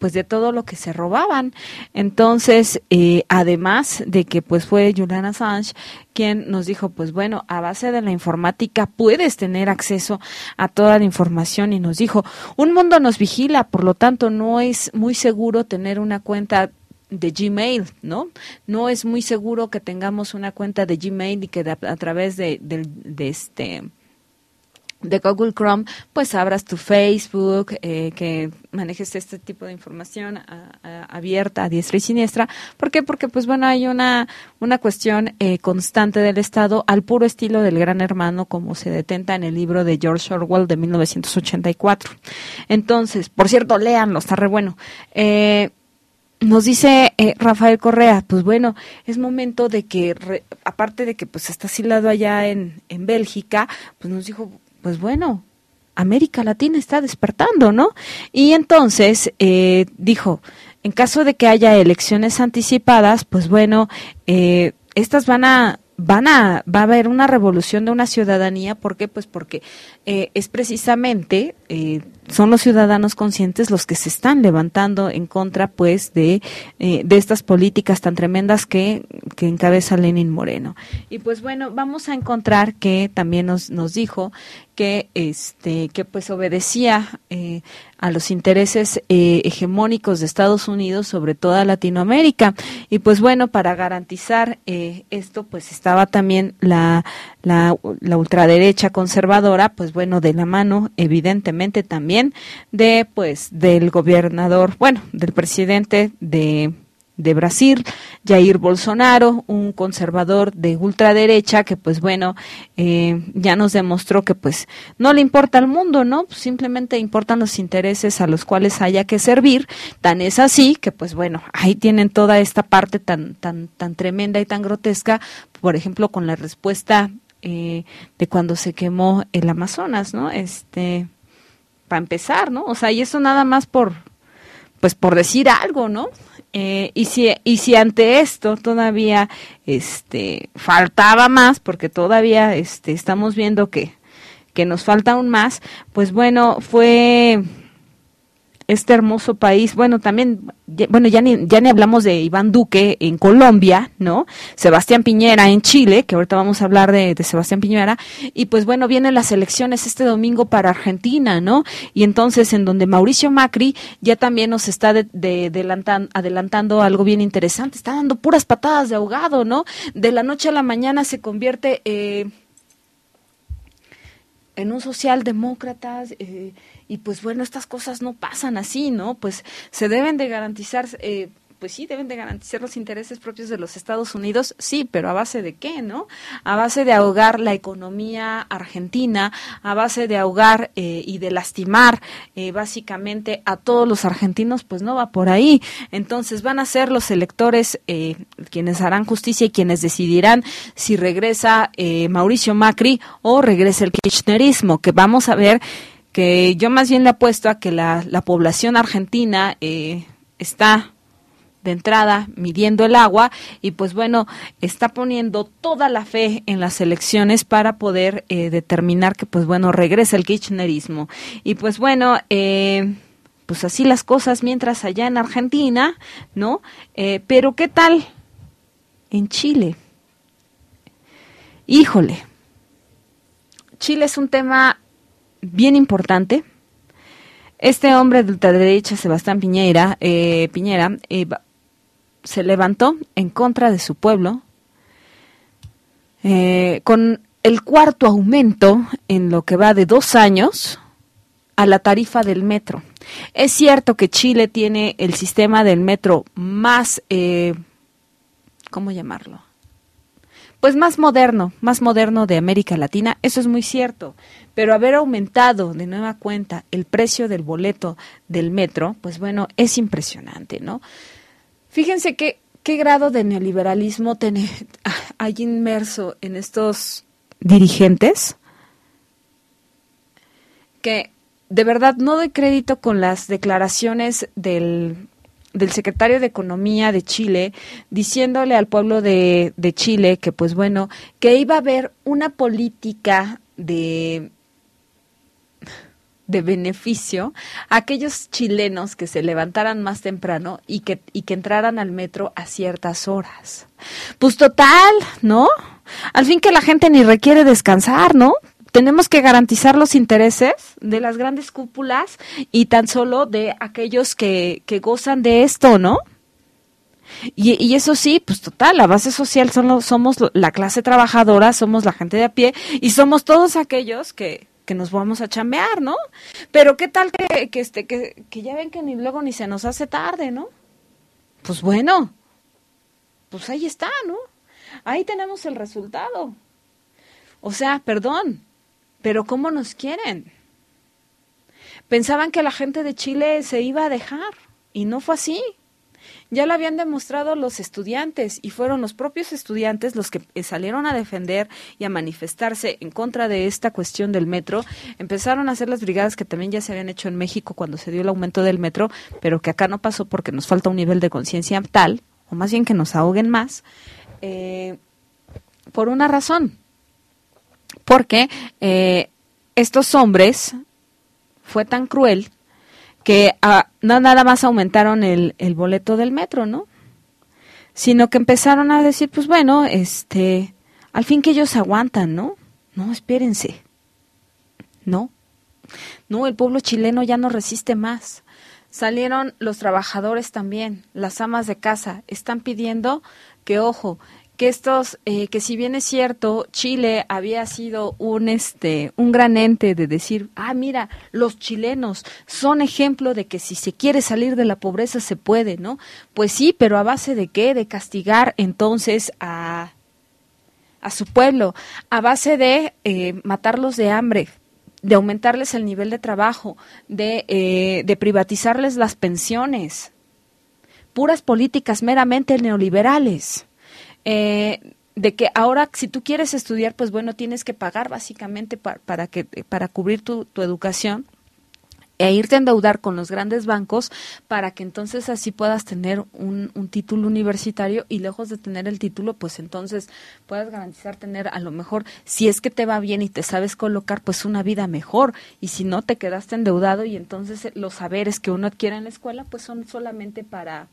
pues de todo lo que se robaban. Entonces, eh, además de que pues fue Julian Assange quien nos dijo, pues bueno, a base de la informática puedes tener acceso a toda la información y nos dijo, un mundo nos vigila, por lo tanto no es muy seguro tener una cuenta de Gmail, ¿no? No es muy seguro que tengamos una cuenta de Gmail y que a través de, de este de Google Chrome, pues abras tu Facebook, eh, que manejes este tipo de información abierta, a diestra y siniestra. ¿Por qué? Porque, pues bueno, hay una, una cuestión eh, constante del Estado al puro estilo del Gran Hermano, como se detenta en el libro de George Orwell de 1984. Entonces, por cierto, léanlo, está re bueno. Eh, nos dice Rafael Correa, pues bueno, es momento de que, aparte de que pues está asilado allá en, en Bélgica, pues nos dijo, pues bueno, América Latina está despertando, ¿no? Y entonces eh, dijo, en caso de que haya elecciones anticipadas, pues bueno, eh, estas van a van a va a haber una revolución de una ciudadanía ¿por qué? pues porque eh, es precisamente eh, son los ciudadanos conscientes los que se están levantando en contra pues de, eh, de estas políticas tan tremendas que, que encabeza Lenin Moreno. Y pues bueno vamos a encontrar que también nos, nos dijo que este que pues obedecía a los intereses hegemónicos de Estados Unidos sobre toda Latinoamérica. Y pues bueno para garantizar esto pues estaba también la, la ultraderecha conservadora pues de la mano evidentemente también de pues del gobernador bueno del presidente de de Brasil, Jair Bolsonaro, un conservador de ultraderecha que pues bueno, eh, ya nos demostró que pues no le importa al mundo, ¿no? Pues, simplemente importan los intereses a los cuales haya que servir, tan es así que pues bueno, ahí tienen toda esta parte tan, tan, tan tremenda y tan grotesca, por ejemplo, con la respuesta eh, de cuando se quemó el Amazonas, ¿no? Este, para empezar, ¿no? O sea, y eso nada más por, pues por decir algo, ¿no? Eh, y si y si ante esto todavía este faltaba más porque todavía este estamos viendo que que nos falta aún más pues bueno fue este hermoso país, bueno, también, bueno, ya ni, ya ni hablamos de Iván Duque en Colombia, ¿no? Sebastián Piñera en Chile, que ahorita vamos a hablar de, Sebastián Piñera, y pues bueno, vienen las elecciones este domingo para Argentina, ¿no? Y entonces en donde Mauricio Macri ya también nos está de, adelantando algo bien interesante, está dando puras patadas de ahogado, ¿no? De la noche a la mañana se convierte... Eh, en un socialdemócrata, eh, y pues bueno, estas cosas no pasan así, ¿no? Pues se deben de garantizar, eh, pues sí, deben de garantizar los intereses propios de los Estados Unidos, sí, pero a base de qué, ¿no? A base de ahogar la economía argentina, a base de ahogar eh, y de lastimar eh, básicamente a todos los argentinos, pues no va por ahí. Entonces van a ser los electores eh, quienes harán justicia y quienes decidirán si regresa Mauricio Macri o regresa el kirchnerismo, que vamos a ver que yo más bien le apuesto a que la, la población argentina está de entrada midiendo el agua y pues bueno, está poniendo toda la fe en las elecciones para poder eh, determinar que pues bueno, regresa el kirchnerismo. Y pues bueno, eh, pues así las cosas mientras allá en Argentina, ¿no? Eh, pero ¿qué tal en Chile? Híjole, Chile es un tema bien importante. Este hombre de ultraderecha, Sebastián Piñera, Piñera, se levantó en contra de su pueblo eh, con el cuarto aumento en lo que va de dos años a la tarifa del metro. Es cierto que Chile tiene el sistema del metro más, eh, ¿cómo llamarlo? Pues más moderno, más moderno de América Latina, eso es muy cierto, pero haber aumentado de nueva cuenta el precio del boleto del metro, pues bueno, es impresionante, ¿no? Fíjense qué, qué grado de neoliberalismo tiene, hay inmerso en estos dirigentes que de verdad no doy crédito con las declaraciones del, del secretario de Economía de Chile diciéndole al pueblo de, de Chile que pues bueno, que iba a haber una política de de beneficio a aquellos chilenos que se levantaran más temprano y que, y que entraran al metro a ciertas horas. Pues total, ¿no? Al fin que la gente ni requiere descansar, ¿no? Tenemos que garantizar los intereses de las grandes cúpulas y tan solo de aquellos que, que gozan de esto, ¿no? Y, y, eso sí, pues total, la base social son somos la clase trabajadora, somos la gente de a pie y somos todos aquellos que, que nos vamos a chambear, ¿no? Pero qué tal que, que, este, que, que ya ven que ni luego ni se nos hace tarde, ¿no? Pues bueno, pues ahí está, ¿no? Ahí tenemos el resultado. O sea, perdón, pero ¿cómo nos quieren? Pensaban que la gente de Chile se iba a dejar y no fue así. Ya lo habían demostrado los estudiantes y fueron los propios estudiantes los que eh, salieron a defender y a manifestarse en contra de esta cuestión del metro. Empezaron a hacer las brigadas que también ya se habían hecho en México cuando se dio el aumento del metro, pero que acá no pasó porque nos falta un nivel de conciencia tal, o más bien que nos ahoguen más, eh, por una razón. Porque eh, estos hombres fue tan cruel que ah, no nada más aumentaron el, el boleto del metro, ¿no? Sino que empezaron a decir, pues bueno, este, al fin que ellos aguantan, ¿no? No, espérense. No. No, el pueblo chileno ya no resiste más. Salieron los trabajadores también, las amas de casa, están pidiendo que, ojo, que estos, eh, que si bien es cierto, Chile había sido un este, un gran ente de decir, ah, mira, los chilenos son ejemplo de que si se quiere salir de la pobreza se puede, ¿no? Pues sí, pero a base de qué? De castigar entonces a a su pueblo, a base de eh, matarlos de hambre, de aumentarles el nivel de trabajo, de, eh, de privatizarles las pensiones, puras políticas meramente neoliberales eh, de que ahora si tú quieres estudiar, pues bueno, tienes que pagar básicamente para, que, para cubrir tu, educación e irte a endeudar con los grandes bancos para que entonces así puedas tener un, un, título universitario y lejos de tener el título, pues entonces puedas garantizar tener a lo mejor, si es que te va bien y te sabes colocar, pues una vida mejor. Y si no te quedaste endeudado y entonces los saberes que uno adquiere en la escuela, pues son solamente para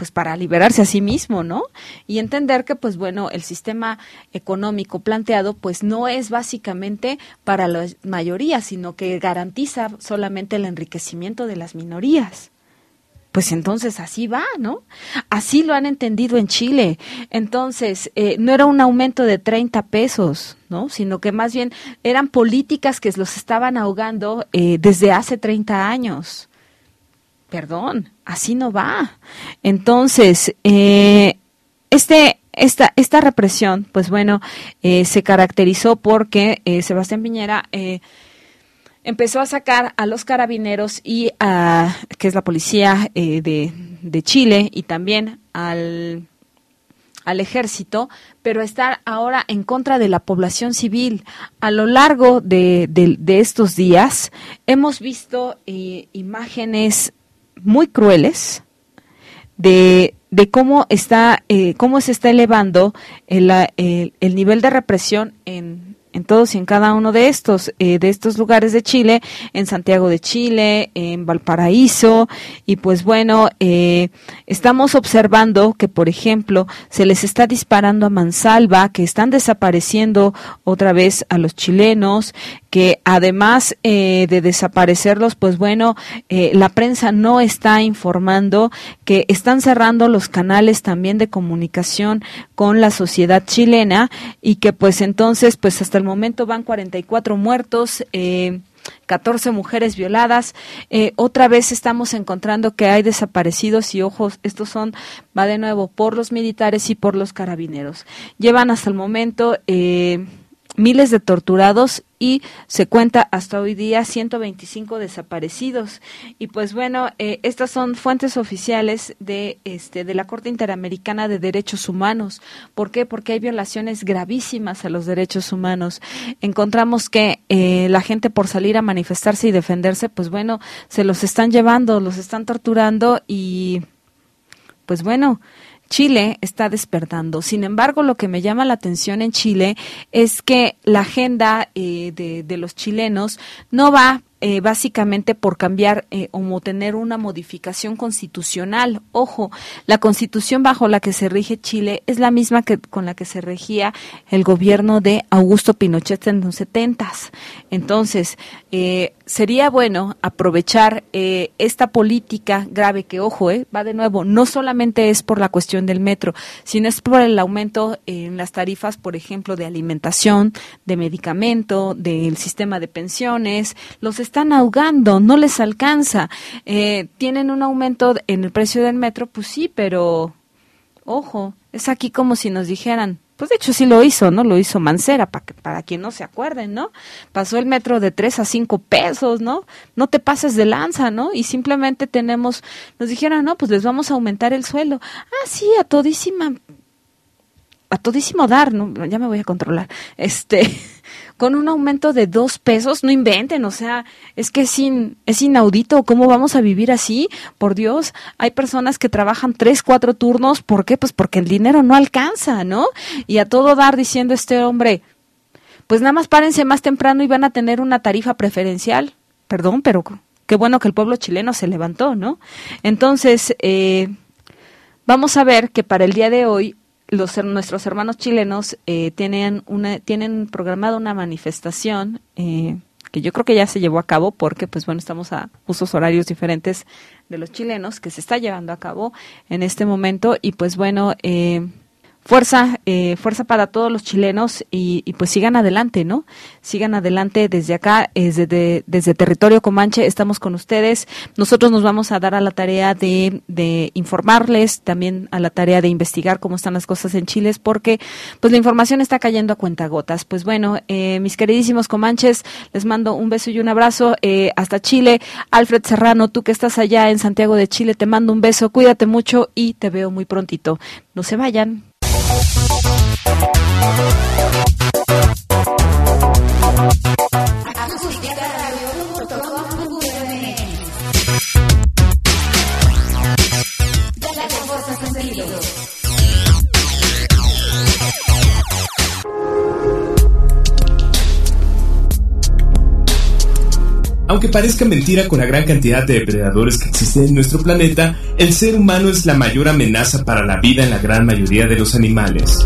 pues para liberarse a sí mismo, ¿no? Y entender que pues bueno, el sistema económico planteado pues no es básicamente para la mayoría, sino que garantiza solamente el enriquecimiento de las minorías. Pues entonces así va, ¿no? Así lo han entendido en Chile. Entonces, eh, no era un aumento de 30 pesos, ¿no? Sino que más bien eran políticas que los estaban ahogando eh, desde hace 30 años perdón, así no va. Entonces, eh, este, esta, esta represión, pues bueno, eh, se caracterizó porque eh, Sebastián Piñera empezó a sacar a los carabineros y a, que es la policía de, de Chile, y también al al ejército, pero estar ahora en contra de la población civil. A lo largo de, de, estos días hemos visto imágenes muy crueles de, de cómo está eh, cómo se está elevando el, el, el, nivel de represión en, en todos y en cada uno de estos, eh, de estos lugares de Chile, en Santiago de Chile, en Valparaíso, y pues bueno, eh, estamos observando que, por ejemplo, se les está disparando a mansalva, que están desapareciendo otra vez a los chilenos, que además eh, de desaparecerlos, pues bueno, la prensa no está informando que están cerrando los canales también de comunicación con la sociedad chilena y que pues entonces, pues hasta el momento van 44 muertos. Eh, 14 mujeres violadas. Eh, otra vez estamos encontrando que hay desaparecidos y ojos, estos son, va de nuevo, por los militares y por los carabineros. Llevan hasta el momento eh, miles de torturados y se cuenta hasta hoy día 125 desaparecidos. Y pues bueno, eh, estas son fuentes oficiales de, este, de la Corte Interamericana de Derechos Humanos. ¿Por qué? Porque hay violaciones gravísimas a los derechos humanos. Encontramos que eh, la gente por salir a manifestarse y defenderse, pues bueno, se los están llevando, los están torturando y pues bueno, Chile está despertando. Sin embargo, lo que me llama la atención en Chile es que la agenda eh, de, de los chilenos no va eh, básicamente por cambiar eh, o tener una modificación constitucional. Ojo, la constitución bajo la que se rige Chile es la misma que con la que se regía el gobierno de Augusto Pinochet en los setentas. Entonces, eh, sería bueno aprovechar eh, esta política grave que, ojo, eh, va de nuevo, no solamente es por la cuestión del metro, sino es por el aumento en las tarifas, por ejemplo, de alimentación, de medicamento, del sistema de pensiones, los están ahogando, no les alcanza. Eh, tienen un aumento en el precio del metro, pues sí, pero ojo, es aquí como si nos dijeran, pues de hecho sí lo hizo, ¿no? Lo hizo Mancera, para, que, para quien no se acuerden, ¿no? Pasó el metro de 3 a 5 pesos, ¿no? No te pases de lanza, ¿no? Y simplemente tenemos, nos dijeron, no, pues les vamos a aumentar el sueldo. Ah, sí, a todísima, a todísimo dar, ¿no? Ya me voy a controlar. Este, con un aumento de dos pesos, no inventen, o sea, es que es, es inaudito, ¿cómo vamos a vivir así? Por Dios, hay personas que trabajan tres, cuatro turnos, ¿por qué? Pues porque el dinero no alcanza, ¿no? Y a todo dar diciendo este hombre, pues nada más párense más temprano y van a tener una tarifa preferencial. Perdón, pero qué bueno que el pueblo chileno se levantó, ¿no? Entonces, eh, vamos a ver que para el día de hoy los nuestros hermanos chilenos eh, tienen una tienen programada una manifestación eh, que yo creo que ya se llevó a cabo porque pues bueno estamos a usos horarios diferentes de los chilenos que se está llevando a cabo en este momento. Y pues bueno eh, fuerza, eh, fuerza para todos los chilenos y, pues sigan adelante, ¿no? Sigan adelante desde acá, desde, desde territorio Comanche, estamos con ustedes. Nosotros nos vamos a dar a la tarea de, de informarles, también a la tarea de investigar cómo están las cosas en Chile, porque pues la información está cayendo a cuentagotas. Pues bueno, eh, mis queridísimos Comanches, les mando un beso y un abrazo eh, hasta Chile. Alfred Serrano, tú que estás allá en Santiago de Chile, te mando un beso, cuídate mucho y te veo muy prontito. No se vayan. Aunque parezca mentira con la gran cantidad de depredadores que existen en nuestro planeta, el ser humano es la mayor amenaza para la vida en la gran mayoría de los animales.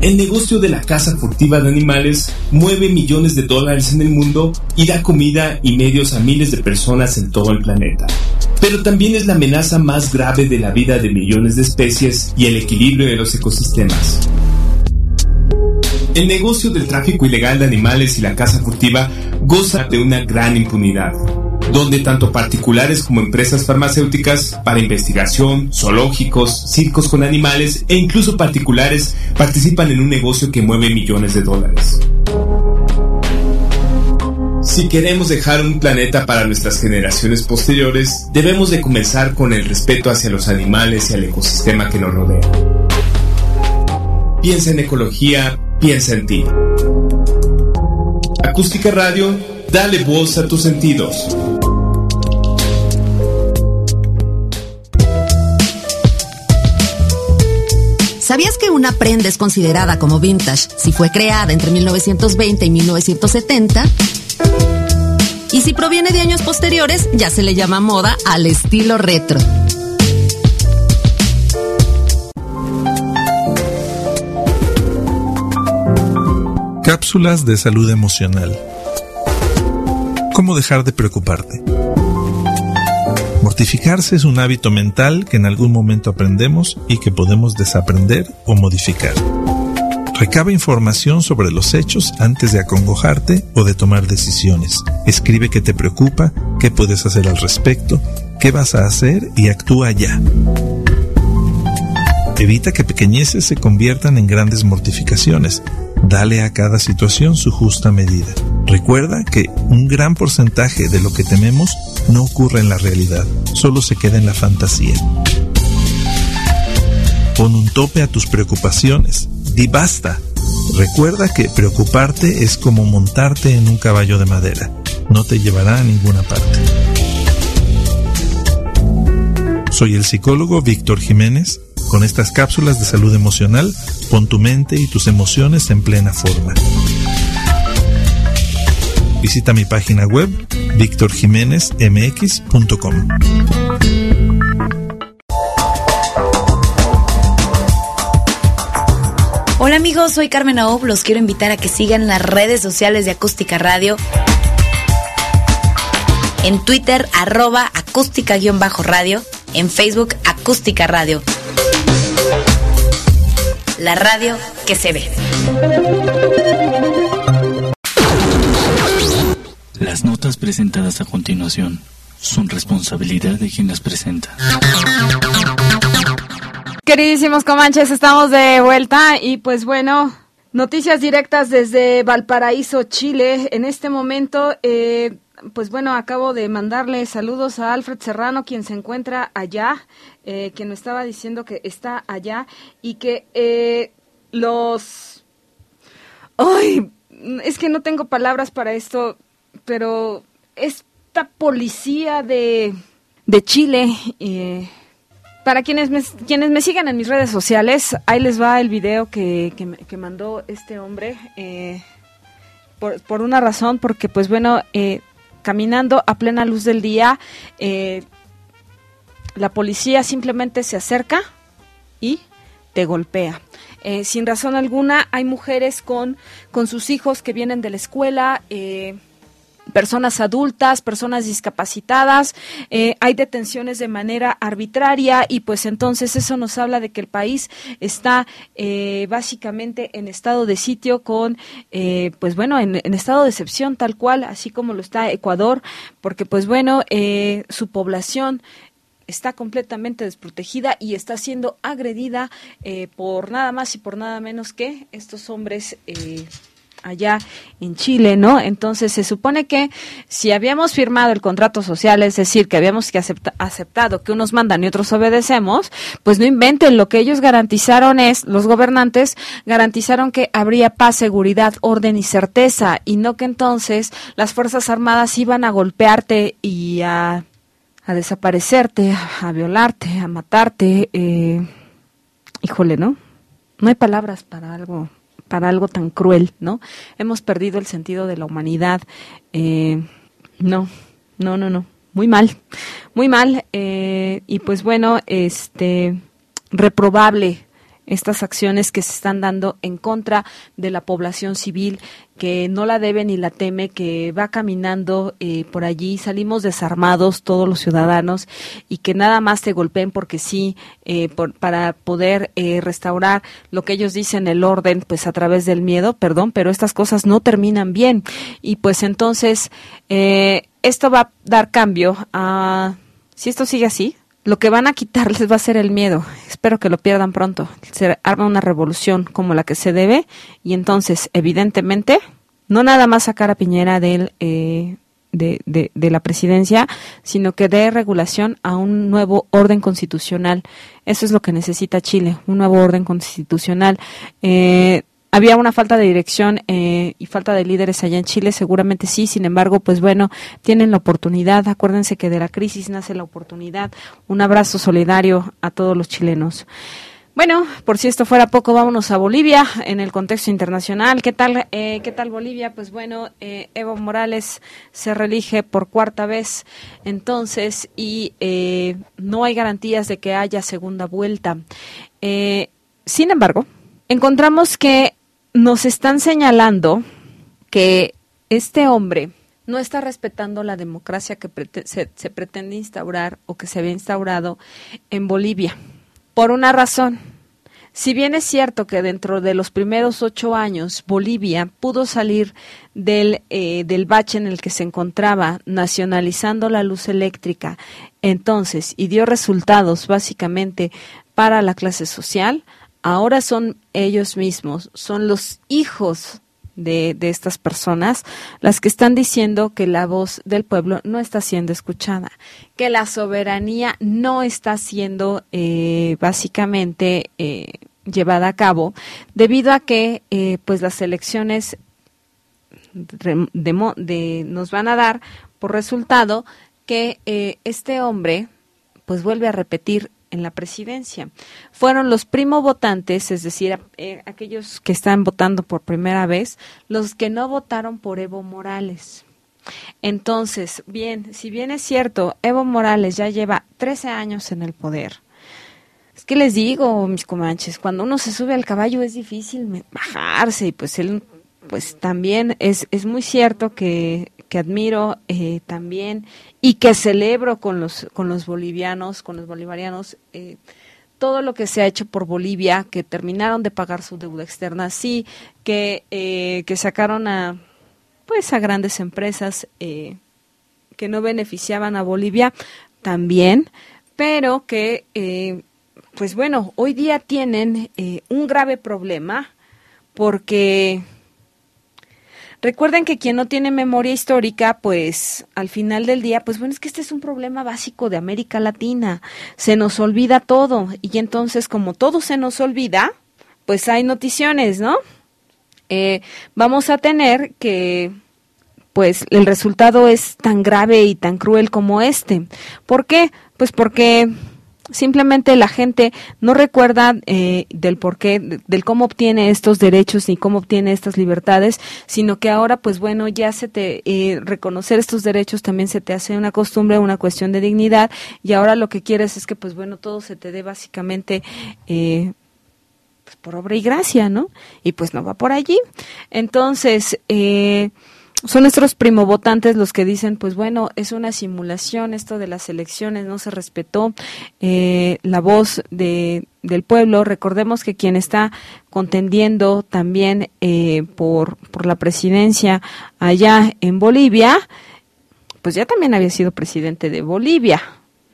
El negocio de la caza furtiva de animales mueve millones de dólares en el mundo y da comida y medios a miles de personas en todo el planeta. Pero también es la amenaza más grave de la vida de millones de especies y el equilibrio de los ecosistemas. El negocio del tráfico ilegal de animales y la caza furtiva goza de una gran impunidad, donde tanto particulares como empresas farmacéuticas para investigación, zoológicos, circos con animales e incluso particulares participan en un negocio que mueve millones de dólares. Si queremos dejar un planeta para nuestras generaciones posteriores, debemos de comenzar con el respeto hacia los animales y al ecosistema que nos rodea. Piensa en ecología, piensa en ti. Acústica Radio, dale voz a tus sentidos. ¿Sabías que una prenda es considerada como vintage si fue creada entre 1920 y 1970? Y si proviene de años posteriores, ya se le llama moda al estilo retro. Cápsulas de salud emocional. ¿Cómo dejar de preocuparte? Mortificarse es un hábito mental que en algún momento aprendemos y que podemos desaprender o modificar. Recaba información sobre los hechos antes de acongojarte o de tomar decisiones. Escribe qué te preocupa, qué puedes hacer al respecto, qué vas a hacer y actúa ya. Evita que pequeñeces se conviertan en grandes mortificaciones Dale a cada situación su justa medida. Recuerda que un gran porcentaje de lo que tememos no ocurre en la realidad, solo se queda en la fantasía. Pon un tope a tus preocupaciones. Di basta. Recuerda que preocuparte es como montarte en un caballo de madera. No te llevará a ninguna parte. Soy el psicólogo Víctor Jiménez con estas cápsulas de salud emocional, pon tu mente y tus emociones en plena forma. Visita mi página web victorjiménezmx.com. Hola amigos, soy Carmen Aob, los quiero invitar a que sigan las redes sociales de Acústica Radio. En Twitter, arroba acústica-radio. En Facebook, acústica radio la radio que se ve. Las notas presentadas a continuación son responsabilidad de quien las presenta. queridísimos Comanches, estamos de vuelta y pues bueno, noticias directas desde Valparaíso, Chile. En este momento, eh, pues bueno, acabo de mandarle saludos a Alfred Serrano, quien se encuentra allá, eh, quien me estaba diciendo que está allá y que eh, los... ¡Ay! Es que no tengo palabras para esto, pero esta policía de, de Chile... Eh, para quienes me, quienes me sigan en mis redes sociales, ahí les va el video que, que, mandó este hombre. Eh, por, por, una razón, porque pues bueno, eh, caminando a plena luz del día, eh, la policía simplemente se acerca y te golpea. sin razón alguna, hay mujeres con, con sus hijos que vienen de la escuela, eh, personas adultas, personas discapacitadas, eh, hay detenciones de manera arbitraria y pues entonces eso nos habla de que el país está eh, básicamente en estado de sitio con, eh, pues bueno, en, estado de excepción tal cual, así como lo está Ecuador, porque pues bueno, su población está completamente desprotegida y está siendo agredida por nada más y por nada menos que estos hombres allá en Chile, ¿no? Entonces se supone que si habíamos firmado el contrato social, es decir, que habíamos que aceptado que unos mandan y otros obedecemos, pues no inventen, lo que ellos garantizaron es, los gobernantes garantizaron que habría paz, seguridad, orden y certeza, y no que entonces las Fuerzas Armadas iban a golpearte y a, a desaparecerte, a violarte, a matarte. Eh, híjole, ¿no? No hay palabras para algo para algo tan cruel, ¿no? Hemos perdido el sentido de la humanidad. Eh, no, no, no, no. Muy mal, muy mal. Eh, y pues bueno, este, reprobable estas acciones que se están dando en contra de la población civil que no la debe ni la teme, que va caminando eh, por allí, salimos desarmados todos los ciudadanos y que nada más te golpeen porque sí, eh, para poder eh, restaurar lo que ellos dicen, el orden, pues a través del miedo, perdón, pero estas cosas no terminan bien. Y pues entonces esto va a dar cambio a, si esto sigue así, lo que van a quitarles va a ser el miedo. Espero que lo pierdan pronto. Se arma una revolución como la que se debe y entonces, evidentemente, no nada más sacar a Piñera eh, de, de, de, la presidencia, sino que dé regulación a un nuevo orden constitucional. Eso es lo que necesita Chile, un nuevo orden constitucional. Eh, había una falta de dirección eh, y falta de líderes allá en Chile, seguramente sí, sin embargo, pues bueno, tienen la oportunidad, acuérdense que de la crisis nace la oportunidad. Un abrazo solidario a todos los chilenos. Bueno, por si esto fuera poco, vámonos a Bolivia en el contexto internacional. ¿Qué tal, eh, qué tal Bolivia? Pues bueno, eh, Evo Morales se reelige por cuarta vez entonces y eh, no hay garantías de que haya segunda vuelta. sin embargo, encontramos que nos están señalando que este hombre no está respetando la democracia que se, se, pretende instaurar o que se había instaurado en Bolivia. Por una razón. Si bien es cierto que dentro de los primeros ocho años Bolivia pudo salir del, eh, del bache en el que se encontraba nacionalizando la luz eléctrica, entonces, y dio resultados básicamente para la clase social, ahora son ellos mismos, son los hijos de, estas personas las que están diciendo que la voz del pueblo no está siendo escuchada, que la soberanía no está siendo eh, básicamente eh, llevada a cabo debido a que eh, pues las elecciones de, nos van a dar por resultado que este hombre pues vuelve a repetir en la presidencia. Fueron los primo votantes, es decir, eh, aquellos que están votando por primera vez, los que no votaron por Evo Morales. Entonces, bien, si bien es cierto, Evo Morales ya lleva 13 años en el poder. Es que les digo, mis comanches, cuando uno se sube al caballo es difícil bajarse y pues él pues también es, es muy cierto que que admiro eh, también y que celebro con los, con los bolivianos, con los bolivarianos, eh, todo lo que se ha hecho por Bolivia, que terminaron de pagar su deuda externa, sí, que, eh, que sacaron a, pues a grandes empresas que no beneficiaban a Bolivia, también, pero que pues bueno, hoy día tienen eh, un grave problema porque recuerden que quien no tiene memoria histórica, pues al final del día, pues bueno, es que este es un problema básico de América Latina, se nos olvida todo y entonces como todo se nos olvida, pues hay noticiones, ¿no? Eh, vamos a tener que pues el resultado es tan grave y tan cruel como este. ¿Por qué? Pues porque simplemente la gente no recuerda eh, del por qué, del cómo obtiene estos derechos ni cómo obtiene estas libertades, sino que ahora, pues bueno, ya se te, eh, reconocer estos derechos también se te hace una costumbre, una cuestión de dignidad, y ahora lo que quieres es que, pues bueno, todo se te dé básicamente, eh, pues por obra y gracia, ¿no? Y pues no va por allí. Entonces, eh, son nuestros primovotantes los que dicen, pues bueno, es una simulación esto de las elecciones, no se respetó eh, la voz de, del pueblo. Recordemos que quien está contendiendo también eh, por, por la presidencia allá en Bolivia, pues ya también había sido presidente de Bolivia,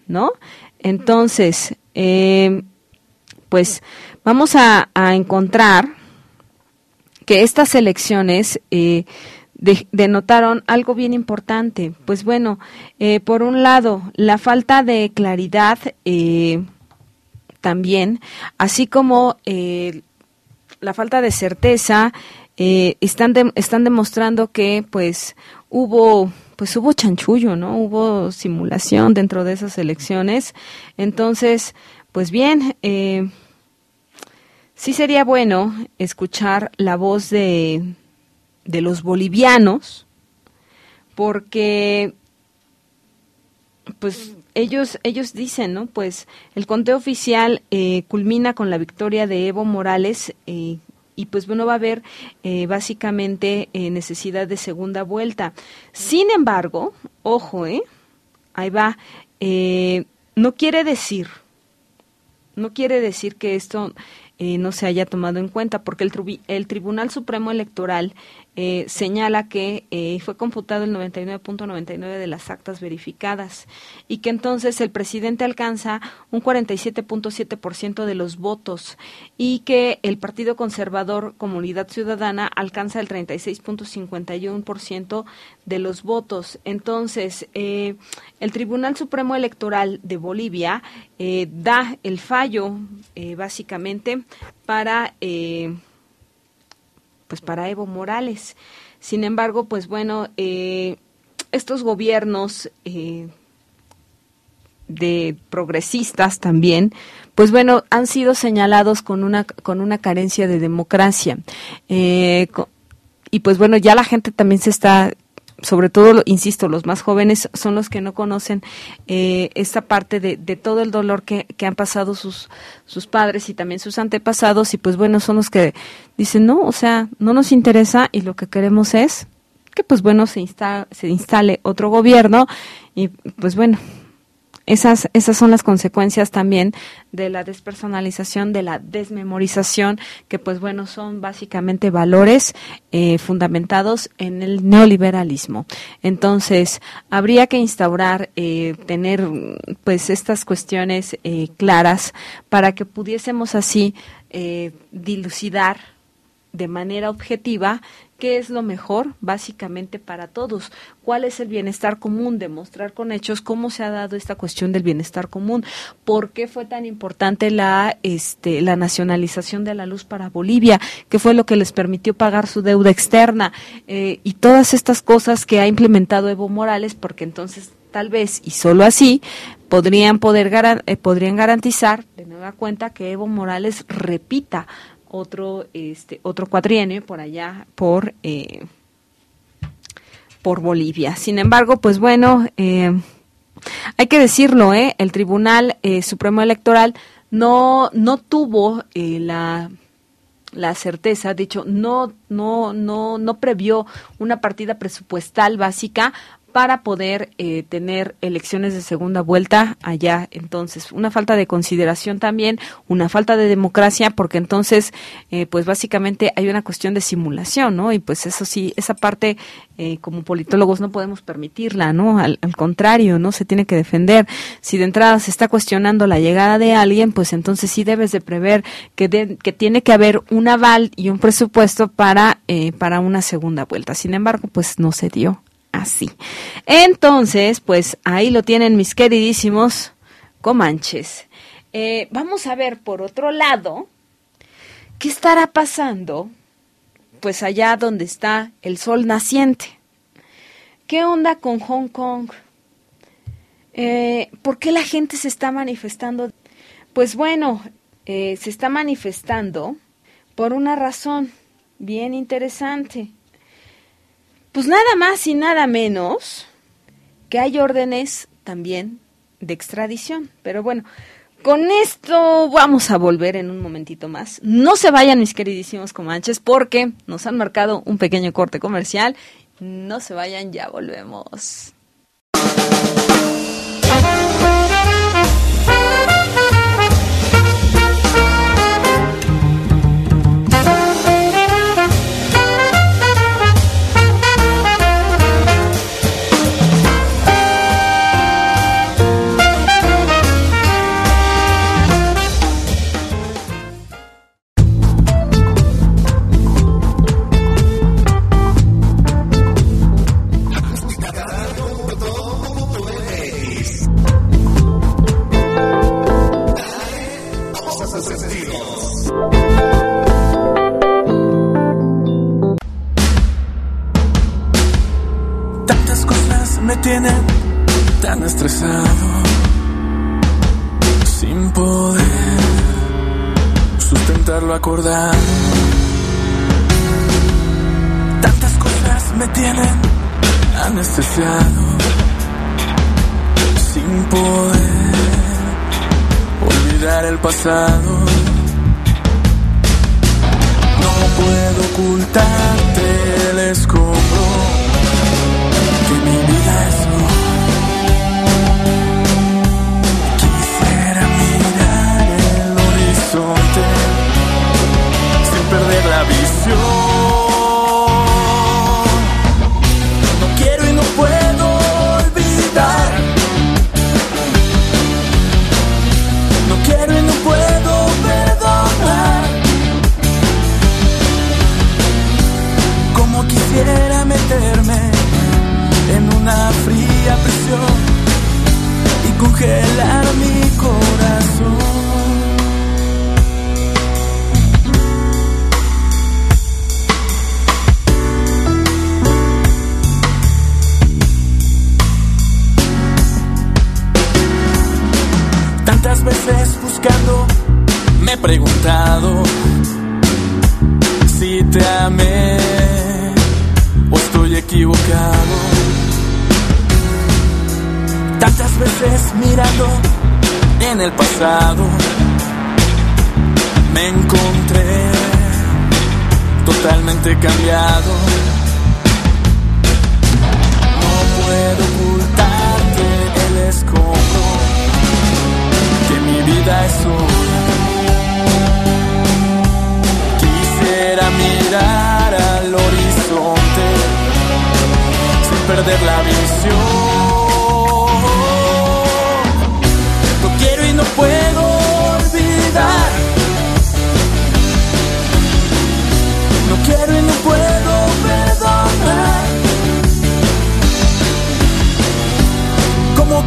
¿no? Entonces, eh, pues vamos a, a, encontrar que estas elecciones eh, de, denotaron algo bien importante. Pues bueno, eh, por un lado, la falta de claridad eh, también, así como eh, la falta de certeza, están, están demostrando que pues hubo pues hubo chanchullo, ¿no? Hubo simulación dentro de esas elecciones. Entonces, pues bien, eh, sí sería bueno escuchar la voz de, de los bolivianos, porque pues ellos ellos dicen, ¿no? Pues el conteo oficial eh, culmina con la victoria de Evo Morales eh, y pues bueno va a haber eh, básicamente eh, necesidad de segunda vuelta. Sin embargo, ojo, eh, ahí va, eh, no quiere decir, no quiere decir que esto no se haya tomado en cuenta, porque el, el Tribunal Supremo Electoral eh, señala que eh, fue computado el 99.99 .99 de las actas verificadas y que entonces el presidente alcanza un 47.7% de los votos y que el Partido Conservador Comunidad Ciudadana alcanza el 36.51% de los votos. Entonces, eh, el Tribunal Supremo Electoral de Bolivia eh, da el fallo básicamente para pues para Evo Morales. Sin embargo, pues bueno, eh, estos gobiernos eh, de progresistas también, pues bueno, han sido señalados con una con una carencia de democracia. Eh, y pues bueno, ya la gente también se está sobre todo, insisto, los más jóvenes son los que no conocen eh, esta parte de, todo el dolor que, que, han pasado sus, sus padres y también sus antepasados y pues bueno, son los que dicen, no, o sea, no nos interesa y lo que queremos es que pues bueno, se, insta se instale otro gobierno y pues bueno, esas, esas son las consecuencias también de la despersonalización, de la desmemorización, que pues bueno, son básicamente valores eh, fundamentados en el neoliberalismo. Entonces, habría que instaurar, eh, tener pues estas cuestiones eh, claras para que pudiésemos así eh, dilucidar de manera objetiva qué es lo mejor básicamente para todos, cuál es el bienestar común, demostrar con hechos cómo se ha dado esta cuestión del bienestar común, por qué fue tan importante la este la nacionalización de la luz para Bolivia, qué fue lo que les permitió pagar su deuda externa eh, y todas estas cosas que ha implementado Evo Morales, porque entonces tal vez y solo así podrían poder eh, podrían garantizar de nueva cuenta que Evo Morales repita otro este otro cuatrienio por allá por eh, por Bolivia. Sin embargo, pues bueno, eh, hay que decirlo, ¿eh? el Tribunal eh, Supremo Electoral no no tuvo eh, la la certeza, dicho, no no no no previó una partida presupuestal básica para poder eh, tener elecciones de segunda vuelta allá. Entonces, una falta de consideración también, una falta de democracia, porque entonces, eh, pues básicamente hay una cuestión de simulación, ¿no? Y pues eso sí, esa parte eh, como politólogos no podemos permitirla, ¿no? Al, contrario, ¿no? Se tiene que defender. Si de entrada se está cuestionando la llegada de alguien, pues entonces sí debes de prever que, que tiene que haber un aval y un presupuesto para, para una segunda vuelta. Sin embargo, pues no se dio así. Entonces, pues ahí lo tienen mis queridísimos comanches. Eh, vamos a ver por otro lado, ¿qué estará pasando? Pues allá donde está el sol naciente. ¿Qué onda con Hong Kong? Eh, ¿Por qué la gente se está manifestando? Pues bueno, eh, se está manifestando por una razón bien interesante. Pues nada más y nada menos que hay órdenes también de extradición. Pero bueno, con esto vamos a volver en un momentito más. No se vayan, mis queridísimos comanches, porque nos han marcado un pequeño corte comercial. No se vayan, ya volvemos. passado.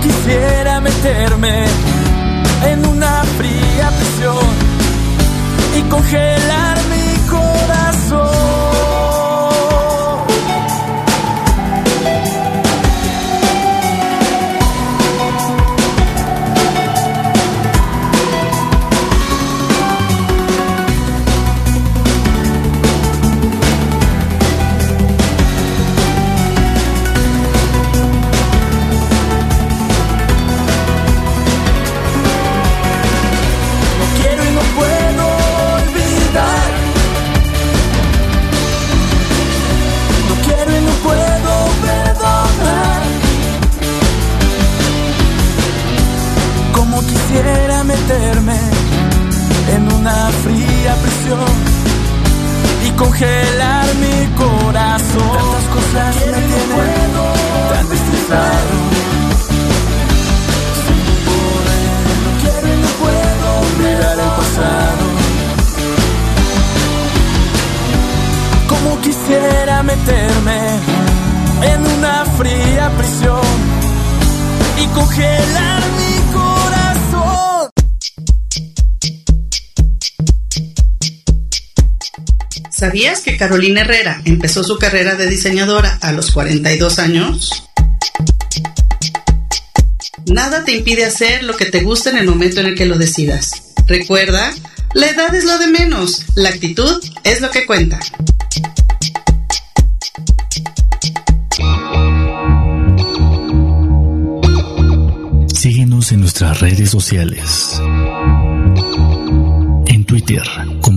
Quisiera meterme en una fría prisión y congelar ¿Sabías que Carolina Herrera empezó su carrera de diseñadora a los 42 años? Nada te impide hacer lo que te gusta en el momento en el que lo decidas. Recuerda, la edad es lo de menos, la actitud es lo que cuenta. Síguenos en nuestras redes sociales. En Twitter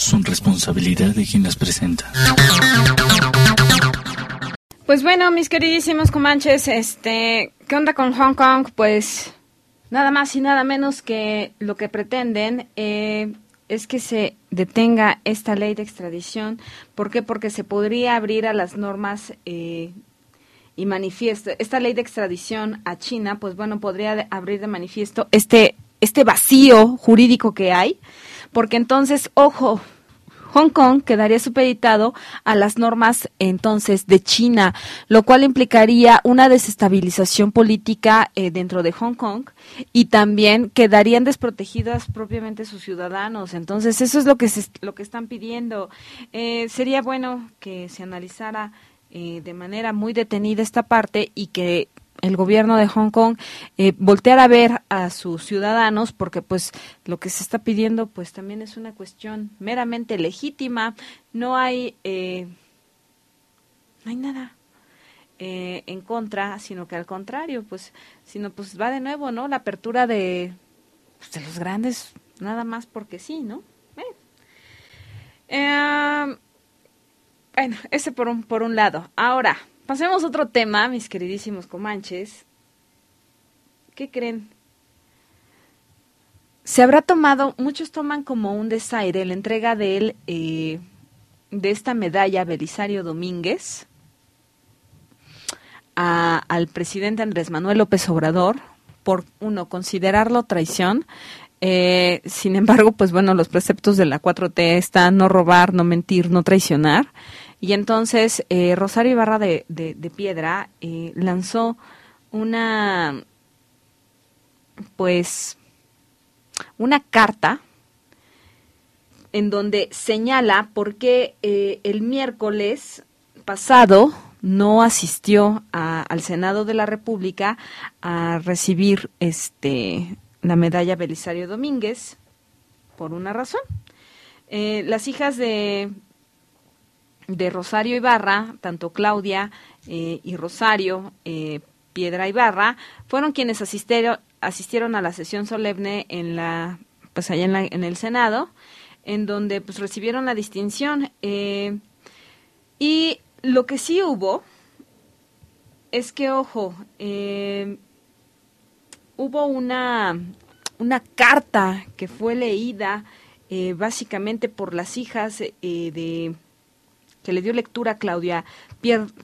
son responsabilidad de quien las presenta. Pues bueno, mis queridísimos comanches, este, ¿qué onda con Hong Kong? Pues nada más y nada menos que lo que pretenden eh, es que se detenga esta ley de extradición. ¿Por qué? Porque se podría abrir a las normas eh, y manifiesto. Esta ley de extradición a China, pues bueno, podría abrir de manifiesto este, este vacío jurídico que hay, porque entonces, ojo, Hong Kong quedaría supeditado a las normas entonces de China, lo cual implicaría una desestabilización política eh, dentro de Hong Kong y también quedarían desprotegidas propiamente sus ciudadanos. Entonces eso es lo que se, lo que están pidiendo. Eh, sería bueno que se analizara eh, de manera muy detenida esta parte y que el gobierno de Hong Kong eh, voltear a ver a sus ciudadanos porque pues lo que se está pidiendo pues también es una cuestión meramente legítima no hay eh, no hay nada eh, en contra sino que al contrario pues sino pues va de nuevo no la apertura de pues, de los grandes nada más porque sí no Eh. Eh, bueno, ese por un, por un lado. Ahora, pasemos a otro tema, mis queridísimos comanches. ¿Qué creen? Se habrá tomado, muchos toman como un desaire la entrega de él, eh, de esta medalla Belisario Domínguez al presidente Andrés Manuel López Obrador por, uno, considerarlo traición. Eh, sin embargo, pues bueno, los preceptos de la 4T están no robar, no mentir, no traicionar. Y entonces eh, Rosario Ibarra de, de- Piedra eh, lanzó una, pues, una carta en donde señala por qué eh, el miércoles pasado no asistió al Senado de la República a recibir este la medalla Belisario Domínguez por una razón. Eh, las hijas de de Rosario Ibarra, tanto Claudia eh, y Rosario eh, Piedra Ibarra, fueron quienes asistieron, asistieron a la sesión solemne en la, pues allá en, la- en el Senado, en donde pues recibieron la distinción. eh, y lo que sí hubo es que, ojo, hubo una, una carta que fue leída básicamente por las hijas de que le dio lectura a Claudia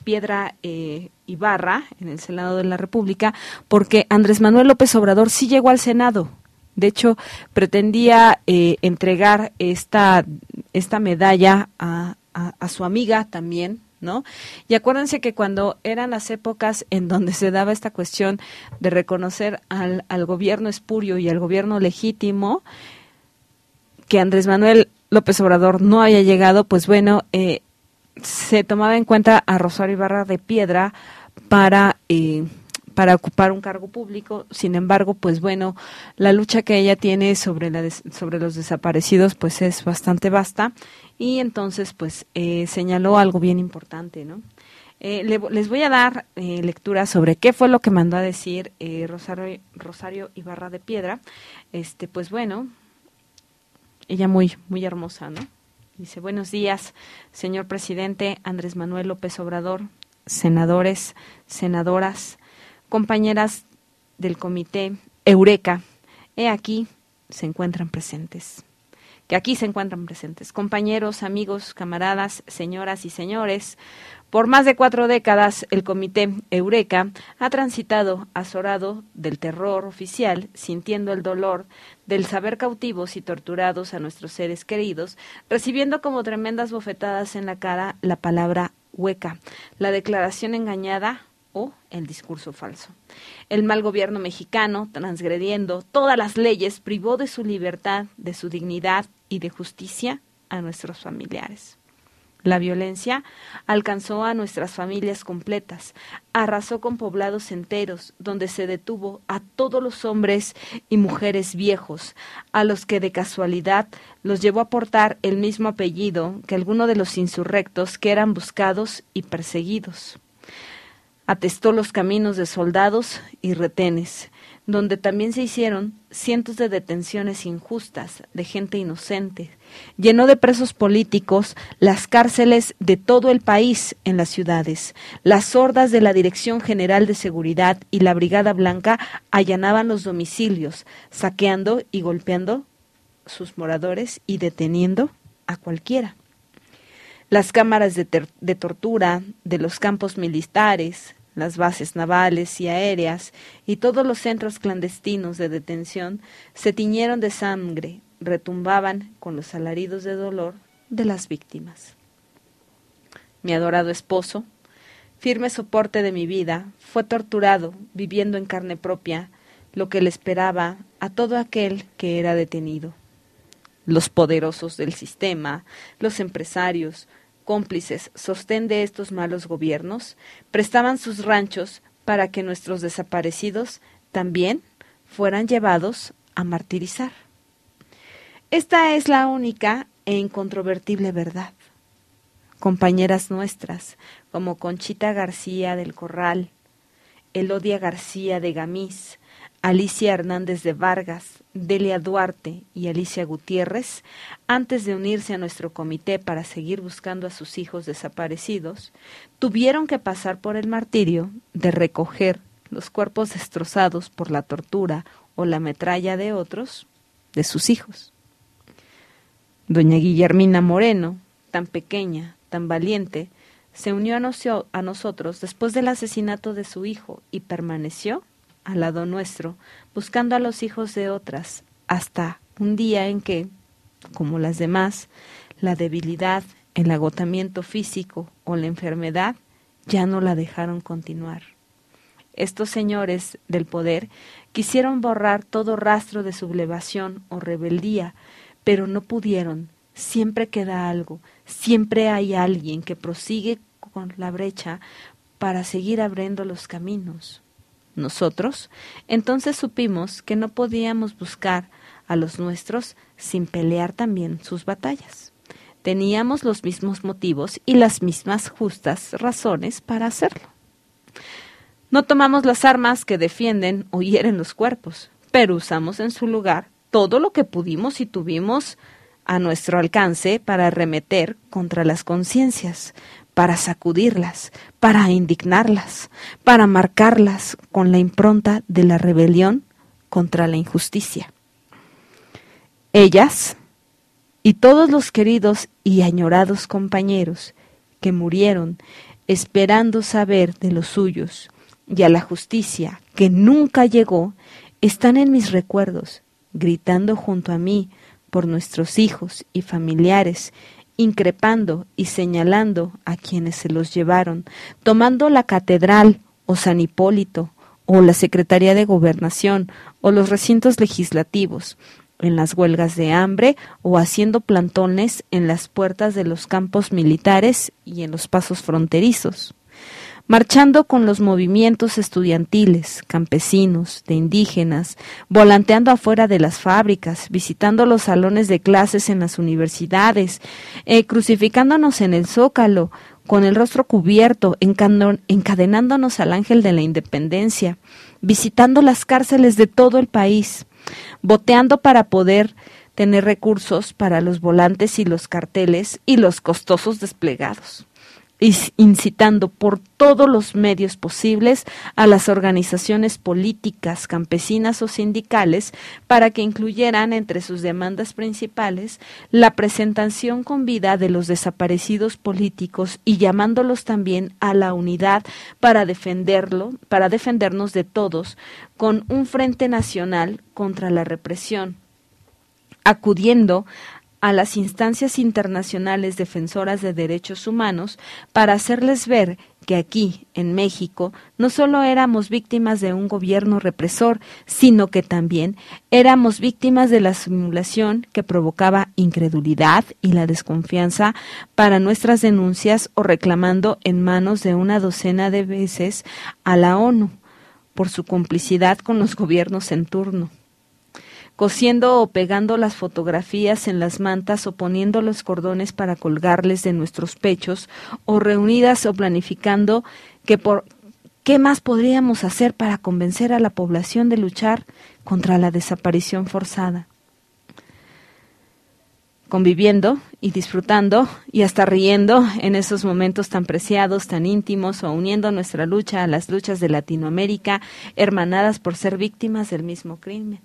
Piedra eh, Ibarra en el Senado de la República, porque Andrés Manuel López Obrador sí llegó al Senado. De hecho, pretendía eh, entregar esta, esta medalla a, a- a su amiga también, ¿no? Y acuérdense que cuando eran las épocas en donde se daba esta cuestión de reconocer al, al gobierno espurio y al gobierno legítimo, que Andrés Manuel López Obrador no haya llegado, pues bueno, eh, se tomaba en cuenta a Rosario Ibarra de Piedra para, eh, para ocupar un cargo público. Sin embargo, pues bueno, la lucha que ella tiene sobre, la sobre los desaparecidos pues es bastante vasta y entonces pues eh, señaló algo bien importante, ¿no? Eh, les voy a dar eh, lectura sobre qué fue lo que mandó a decir Rosario, Rosario Ibarra de Piedra. Este, pues bueno, ella muy, muy hermosa, ¿no? Dice, buenos días, señor presidente Andrés Manuel López Obrador, senadores, senadoras, compañeras del comité Eureka, he aquí se encuentran presentes. Que aquí se encuentran presentes. Compañeros, amigos, camaradas, señoras y señores, por más de cuatro décadas el comité Eureka ha transitado azorado del terror oficial, sintiendo el dolor del saber cautivos y torturados a nuestros seres queridos, recibiendo como tremendas bofetadas en la cara la palabra hueca, la declaración engañada o el discurso falso. El mal gobierno mexicano, transgrediendo todas las leyes, privó de su libertad, de su dignidad y de justicia a nuestros familiares. La violencia alcanzó a nuestras familias completas, arrasó con poblados enteros, donde se detuvo a todos los hombres y mujeres viejos, a los que de casualidad los llevó a portar el mismo apellido que alguno de los insurrectos que eran buscados y perseguidos. Atestó los caminos de soldados y retenes, donde también se hicieron cientos de detenciones injustas de gente inocente, llenó de presos políticos las cárceles de todo el país en las ciudades. Las hordas de la Dirección General de Seguridad y la Brigada Blanca allanaban los domicilios, saqueando y golpeando sus moradores y deteniendo a cualquiera. Las cámaras de, de tortura de los campos militares, las bases navales y aéreas y todos los centros clandestinos de detención se tiñeron de sangre, retumbaban con los alaridos de dolor de las víctimas. Mi adorado esposo, firme soporte de mi vida, fue torturado, viviendo en carne propia lo que le esperaba a todo aquel que era detenido. Los poderosos del sistema, los empresarios, cómplices, sostén de estos malos gobiernos, prestaban sus ranchos para que nuestros desaparecidos también fueran llevados a martirizar. Esta es la única e incontrovertible verdad. Compañeras nuestras, como Conchita García del Corral, Elodia García de Gamís, Alicia Hernández de Vargas, Delia Duarte y Alicia Gutiérrez, antes de unirse a nuestro comité para seguir buscando a sus hijos desaparecidos, tuvieron que pasar por el martirio de recoger los cuerpos destrozados por la tortura o la metralla de otros, de sus hijos. Doña Guillermina Moreno, tan pequeña, tan valiente, se unió a, a nosotros después del asesinato de su hijo y permaneció al lado nuestro, buscando a los hijos de otras, hasta un día en que, como las demás, la debilidad, el agotamiento físico o la enfermedad ya no la dejaron continuar. Estos señores del poder quisieron borrar todo rastro de sublevación o rebeldía, pero no pudieron. Siempre queda algo, siempre hay alguien que prosigue con la brecha para seguir abriendo los caminos nosotros, entonces supimos que no podíamos buscar a los nuestros sin pelear también sus batallas. Teníamos los mismos motivos y las mismas justas razones para hacerlo. No tomamos las armas que defienden o hieren los cuerpos, pero usamos en su lugar todo lo que pudimos y tuvimos a nuestro alcance para arremeter contra las conciencias, para sacudirlas, para indignarlas, para marcarlas con la impronta de la rebelión contra la injusticia. Ellas y todos los queridos y añorados compañeros que murieron esperando saber de los suyos y a la justicia que nunca llegó, están en mis recuerdos, gritando junto a mí por nuestros hijos y familiares increpando y señalando a quienes se los llevaron, tomando la catedral o San Hipólito o la Secretaría de Gobernación o los recintos legislativos, en las huelgas de hambre o haciendo plantones en las puertas de los campos militares y en los pasos fronterizos. Marchando con los movimientos estudiantiles, campesinos, de indígenas, volanteando afuera de las fábricas, visitando los salones de clases en las universidades, eh, crucificándonos en el zócalo, con el rostro cubierto, encadenándonos al ángel de la independencia, visitando las cárceles de todo el país, boteando para poder tener recursos para los volantes y los carteles y los costosos desplegados incitando por todos los medios posibles a las organizaciones políticas, campesinas o sindicales para que incluyeran entre sus demandas principales la presentación con vida de los desaparecidos políticos y llamándolos también a la unidad para defenderlo, para defendernos de todos con un frente nacional contra la represión acudiendo a las instancias internacionales defensoras de derechos humanos para hacerles ver que aquí, en México, no solo éramos víctimas de un gobierno represor, sino que también éramos víctimas de la simulación que provocaba incredulidad y la desconfianza para nuestras denuncias o reclamando en manos de una docena de veces a la ONU por su complicidad con los gobiernos en turno cosiendo o pegando las fotografías en las mantas o poniendo los cordones para colgarles de nuestros pechos, o reunidas o planificando que por qué más podríamos hacer para convencer a la población de luchar contra la desaparición forzada. Conviviendo y disfrutando y hasta riendo en esos momentos tan preciados, tan íntimos, o uniendo nuestra lucha a las luchas de Latinoamérica, hermanadas por ser víctimas del mismo crimen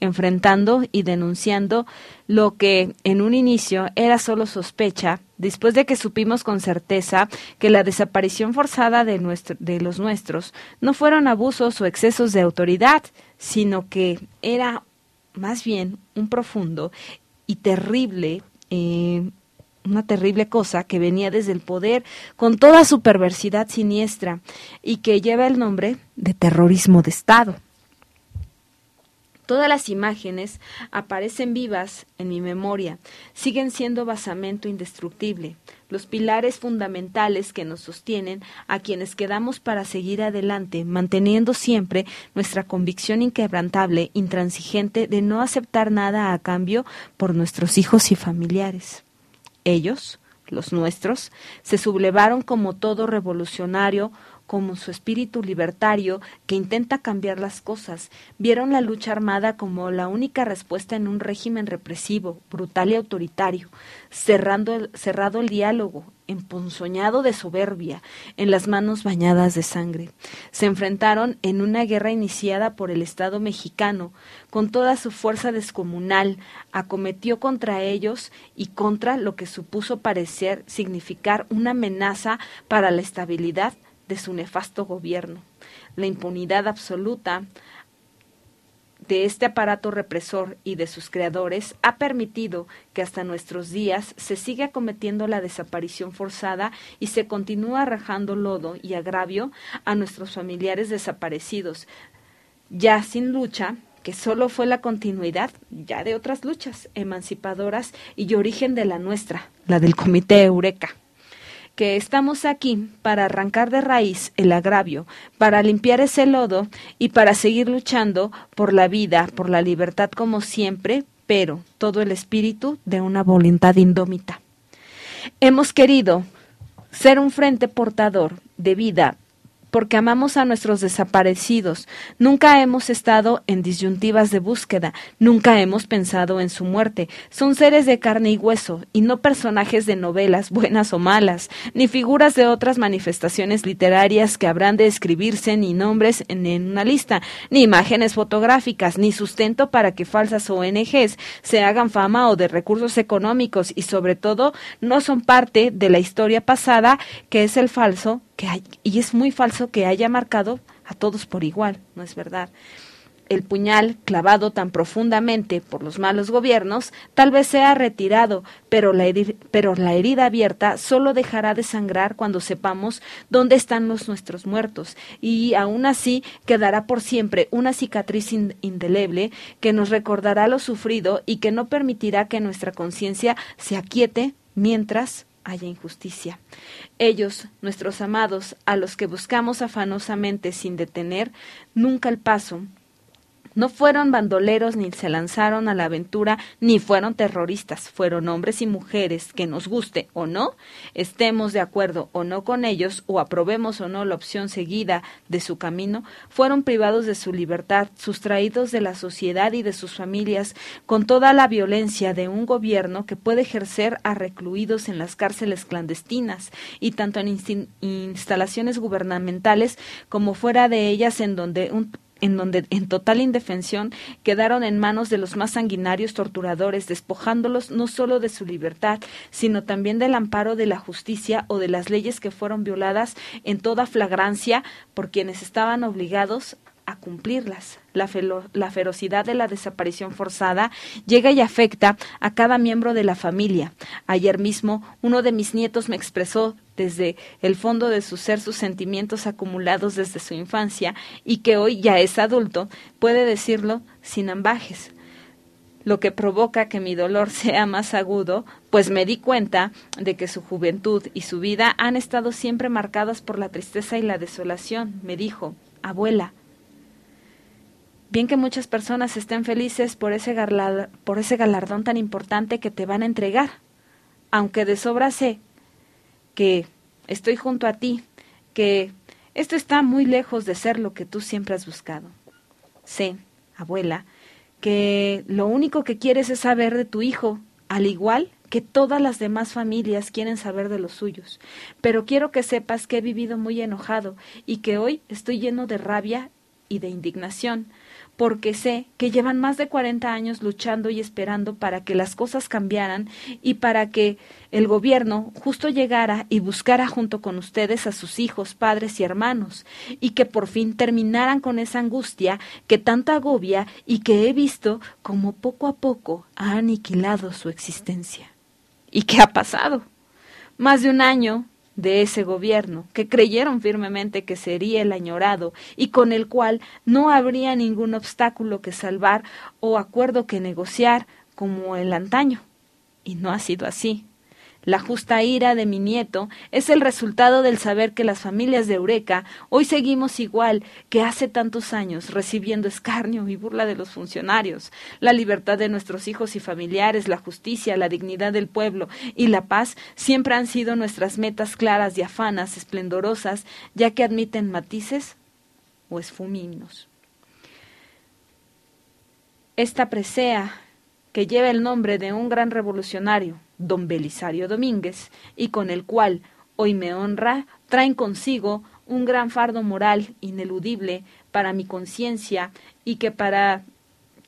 enfrentando y denunciando lo que en un inicio era solo sospecha, después de que supimos con certeza que la desaparición forzada de, nuestro, de los nuestros no fueron abusos o excesos de autoridad, sino que era más bien un profundo y terrible eh, una terrible cosa que venía desde el poder con toda su perversidad siniestra y que lleva el nombre de terrorismo de Estado. Todas las imágenes aparecen vivas en mi memoria, siguen siendo basamento indestructible, los pilares fundamentales que nos sostienen a quienes quedamos para seguir adelante, manteniendo siempre nuestra convicción inquebrantable, intransigente de no aceptar nada a cambio por nuestros hijos y familiares. Ellos, los nuestros, se sublevaron como todo revolucionario como su espíritu libertario que intenta cambiar las cosas, vieron la lucha armada como la única respuesta en un régimen represivo, brutal y autoritario, cerrando cerrado el diálogo, emponzoñado de soberbia, en las manos bañadas de sangre. Se enfrentaron en una guerra iniciada por el Estado mexicano, con toda su fuerza descomunal, acometió contra ellos y contra lo que supuso parecer significar una amenaza para la estabilidad de su nefasto gobierno. La impunidad absoluta de este aparato represor y de sus creadores ha permitido que hasta nuestros días se siga cometiendo la desaparición forzada y se continúa rajando lodo y agravio a nuestros familiares desaparecidos, ya sin lucha, que solo fue la continuidad ya de otras luchas emancipadoras y origen de la nuestra, la del Comité Eureka que estamos aquí para arrancar de raíz el agravio, para limpiar ese lodo y para seguir luchando por la vida, por la libertad como siempre, pero todo el espíritu de una voluntad indómita. Hemos querido ser un frente portador de vida porque amamos a nuestros desaparecidos. Nunca hemos estado en disyuntivas de búsqueda, nunca hemos pensado en su muerte. Son seres de carne y hueso, y no personajes de novelas, buenas o malas, ni figuras de otras manifestaciones literarias que habrán de escribirse ni nombres en, una lista, ni imágenes fotográficas, ni sustento para que falsas ONGs se hagan fama o de recursos económicos, y sobre todo no son parte de la historia pasada que es el falso que y es muy falso que haya marcado a todos por igual, no es verdad. El puñal clavado tan profundamente por los malos gobiernos tal vez sea retirado, pero la, pero la herida abierta solo dejará de sangrar cuando sepamos dónde están los nuestros muertos, y aún así quedará por siempre una cicatriz indeleble que nos recordará lo sufrido y que no permitirá que nuestra conciencia se aquiete mientras haya injusticia. Ellos, nuestros amados, a los que buscamos afanosamente sin detener nunca el paso, no fueron bandoleros ni se lanzaron a la aventura, ni fueron terroristas, fueron hombres y mujeres que nos guste o no, estemos de acuerdo o no con ellos, o aprobemos o no la opción seguida de su camino, fueron privados de su libertad, sustraídos de la sociedad y de sus familias, con toda la violencia de un gobierno que puede ejercer a recluidos en las cárceles clandestinas y tanto en instalaciones gubernamentales como fuera de ellas en donde un en donde en total indefensión quedaron en manos de los más sanguinarios torturadores, despojándolos no solo de su libertad, sino también del amparo de la justicia o de las leyes que fueron violadas en toda flagrancia por quienes estaban obligados a cumplirlas. La, ferocidad de la desaparición forzada llega y afecta a cada miembro de la familia. Ayer mismo uno de mis nietos me expresó desde el fondo de su ser sus sentimientos acumulados desde su infancia y que hoy ya es adulto, puede decirlo sin ambajes lo que provoca que mi dolor sea más agudo, pues me di cuenta de que su juventud y su vida han estado siempre marcadas por la tristeza y la desolación. Me dijo, abuela, bien que muchas personas estén felices por ese, por ese galardón tan importante que te van a entregar, aunque de sobra sé que estoy junto a ti, que esto está muy lejos de ser lo que tú siempre has buscado. Sé, abuela, que lo único que quieres es saber de tu hijo, al igual que todas las demás familias quieren saber de los suyos. Pero quiero que sepas que he vivido muy enojado y que hoy estoy lleno de rabia y de indignación, porque sé que llevan más de 40 años luchando y esperando para que las cosas cambiaran y para que el gobierno justo llegara y buscara junto con ustedes a sus hijos, padres y hermanos, y que por fin terminaran con esa angustia que tanto agobia y que he visto como poco a poco ha aniquilado su existencia. ¿Y qué ha pasado? Más de un año de ese gobierno, que creyeron firmemente que sería el añorado y con el cual no habría ningún obstáculo que salvar o acuerdo que negociar como el antaño. Y no ha sido así. La justa ira de mi nieto es el resultado del saber que las familias de Eureka hoy seguimos igual que hace tantos años, recibiendo escarnio y burla de los funcionarios. La libertad de nuestros hijos y familiares, la justicia, la dignidad del pueblo y la paz siempre han sido nuestras metas claras y afanas, esplendorosas, ya que admiten matices o esfuminos. Esta presea que lleva el nombre de un gran revolucionario, don Belisario Domínguez, y con el cual hoy me honra, traen consigo un gran fardo moral ineludible para mi conciencia y que para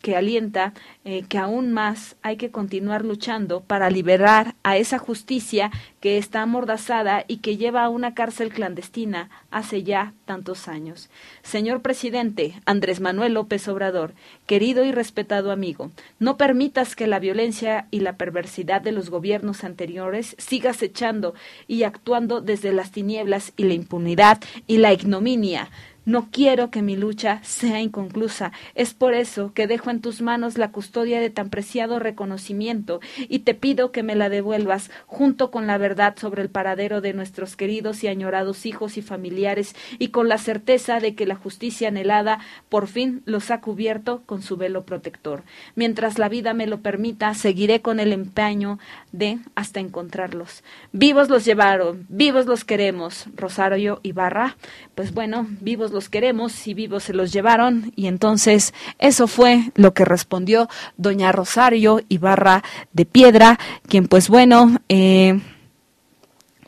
que alienta eh, que aún más hay que continuar luchando para liberar a esa justicia que está amordazada y que lleva a una cárcel clandestina hace ya tantos años. Señor presidente Andrés Manuel López Obrador, querido y respetado amigo, no permitas que la violencia y la perversidad de los gobiernos anteriores siga echando y actuando desde las tinieblas y la impunidad y la ignominia no quiero que mi lucha sea inconclusa. Es por eso que dejo en tus manos la custodia de tan preciado reconocimiento y te pido que me la devuelvas junto con la verdad sobre el paradero de nuestros queridos y añorados hijos y familiares y con la certeza de que la justicia anhelada por fin los ha cubierto con su velo protector. Mientras la vida me lo permita, seguiré con el empeño de hasta encontrarlos. Vivos los llevaron, vivos los queremos. Rosario Ibarra, pues bueno, vivos los queremos y vivos se los llevaron. Y entonces eso fue lo que respondió doña Rosario Ibarra de Piedra, quien pues bueno, eh,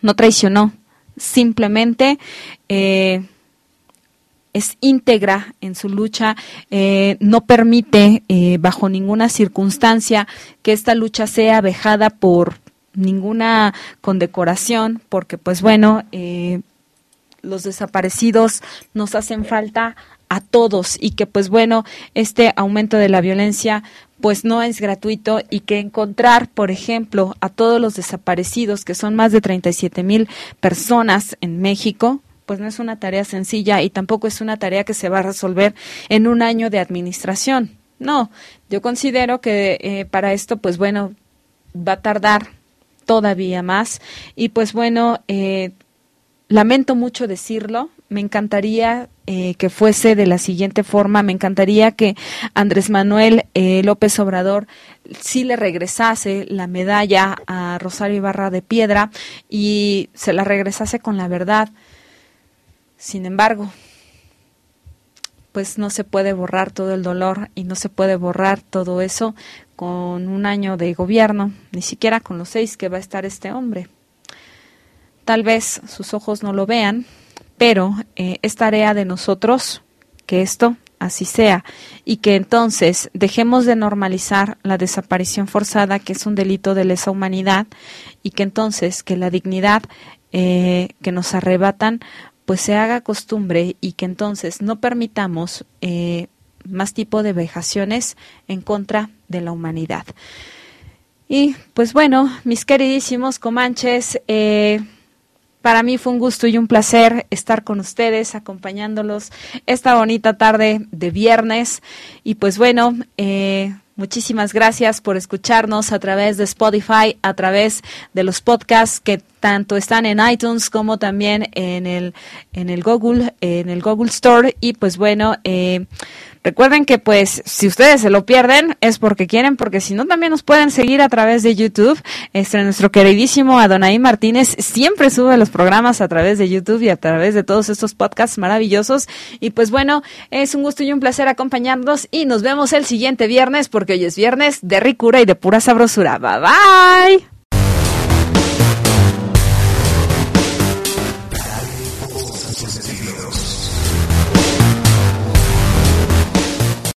no traicionó, simplemente... Eh, es íntegra en su lucha, eh, no permite bajo ninguna circunstancia que esta lucha sea vejada por ninguna condecoración, porque pues bueno, eh, los desaparecidos nos hacen falta a todos y que pues bueno, este aumento de la violencia pues no es gratuito y que encontrar, por ejemplo, a todos los desaparecidos, que son más de 37 mil personas en México, pues no es una tarea sencilla y tampoco es una tarea que se va a resolver en un año de administración. No, yo considero que eh, para esto, pues bueno, va a tardar todavía más. Y pues bueno, eh, lamento mucho decirlo, me encantaría eh, que fuese de la siguiente forma, me encantaría que Andrés Manuel eh, López Obrador sí le regresase la medalla a Rosario Ibarra de Piedra y se la regresase con la verdad. Sin embargo, pues no se puede borrar todo el dolor y no se puede borrar todo eso con un año de gobierno, ni siquiera con los seis que va a estar este hombre. Tal vez sus ojos no lo vean, pero eh, es tarea de nosotros que esto así sea y que entonces dejemos de normalizar la desaparición forzada, que es un delito de lesa humanidad, y que entonces que la dignidad eh, que nos arrebatan pues se haga costumbre y que entonces no permitamos eh, más tipo de vejaciones en contra de la humanidad. Y pues bueno, mis queridísimos comanches, para mí fue un gusto y un placer estar con ustedes, acompañándolos esta bonita tarde de viernes. Y pues bueno, eh, Muchísimas gracias por escucharnos a través de Spotify, a través de los podcasts que tanto están en iTunes como también en el en el Google en el Google Store y pues bueno eh, Recuerden que pues si ustedes se lo pierden es porque quieren, porque si no también nos pueden seguir a través de YouTube. Este, nuestro queridísimo Adonai Martínez siempre sube los programas a través de YouTube y a través de todos estos podcasts maravillosos. Y pues bueno, es un gusto y un placer acompañarnos y nos vemos el siguiente viernes porque hoy es viernes de ricura y de pura sabrosura. Bye bye.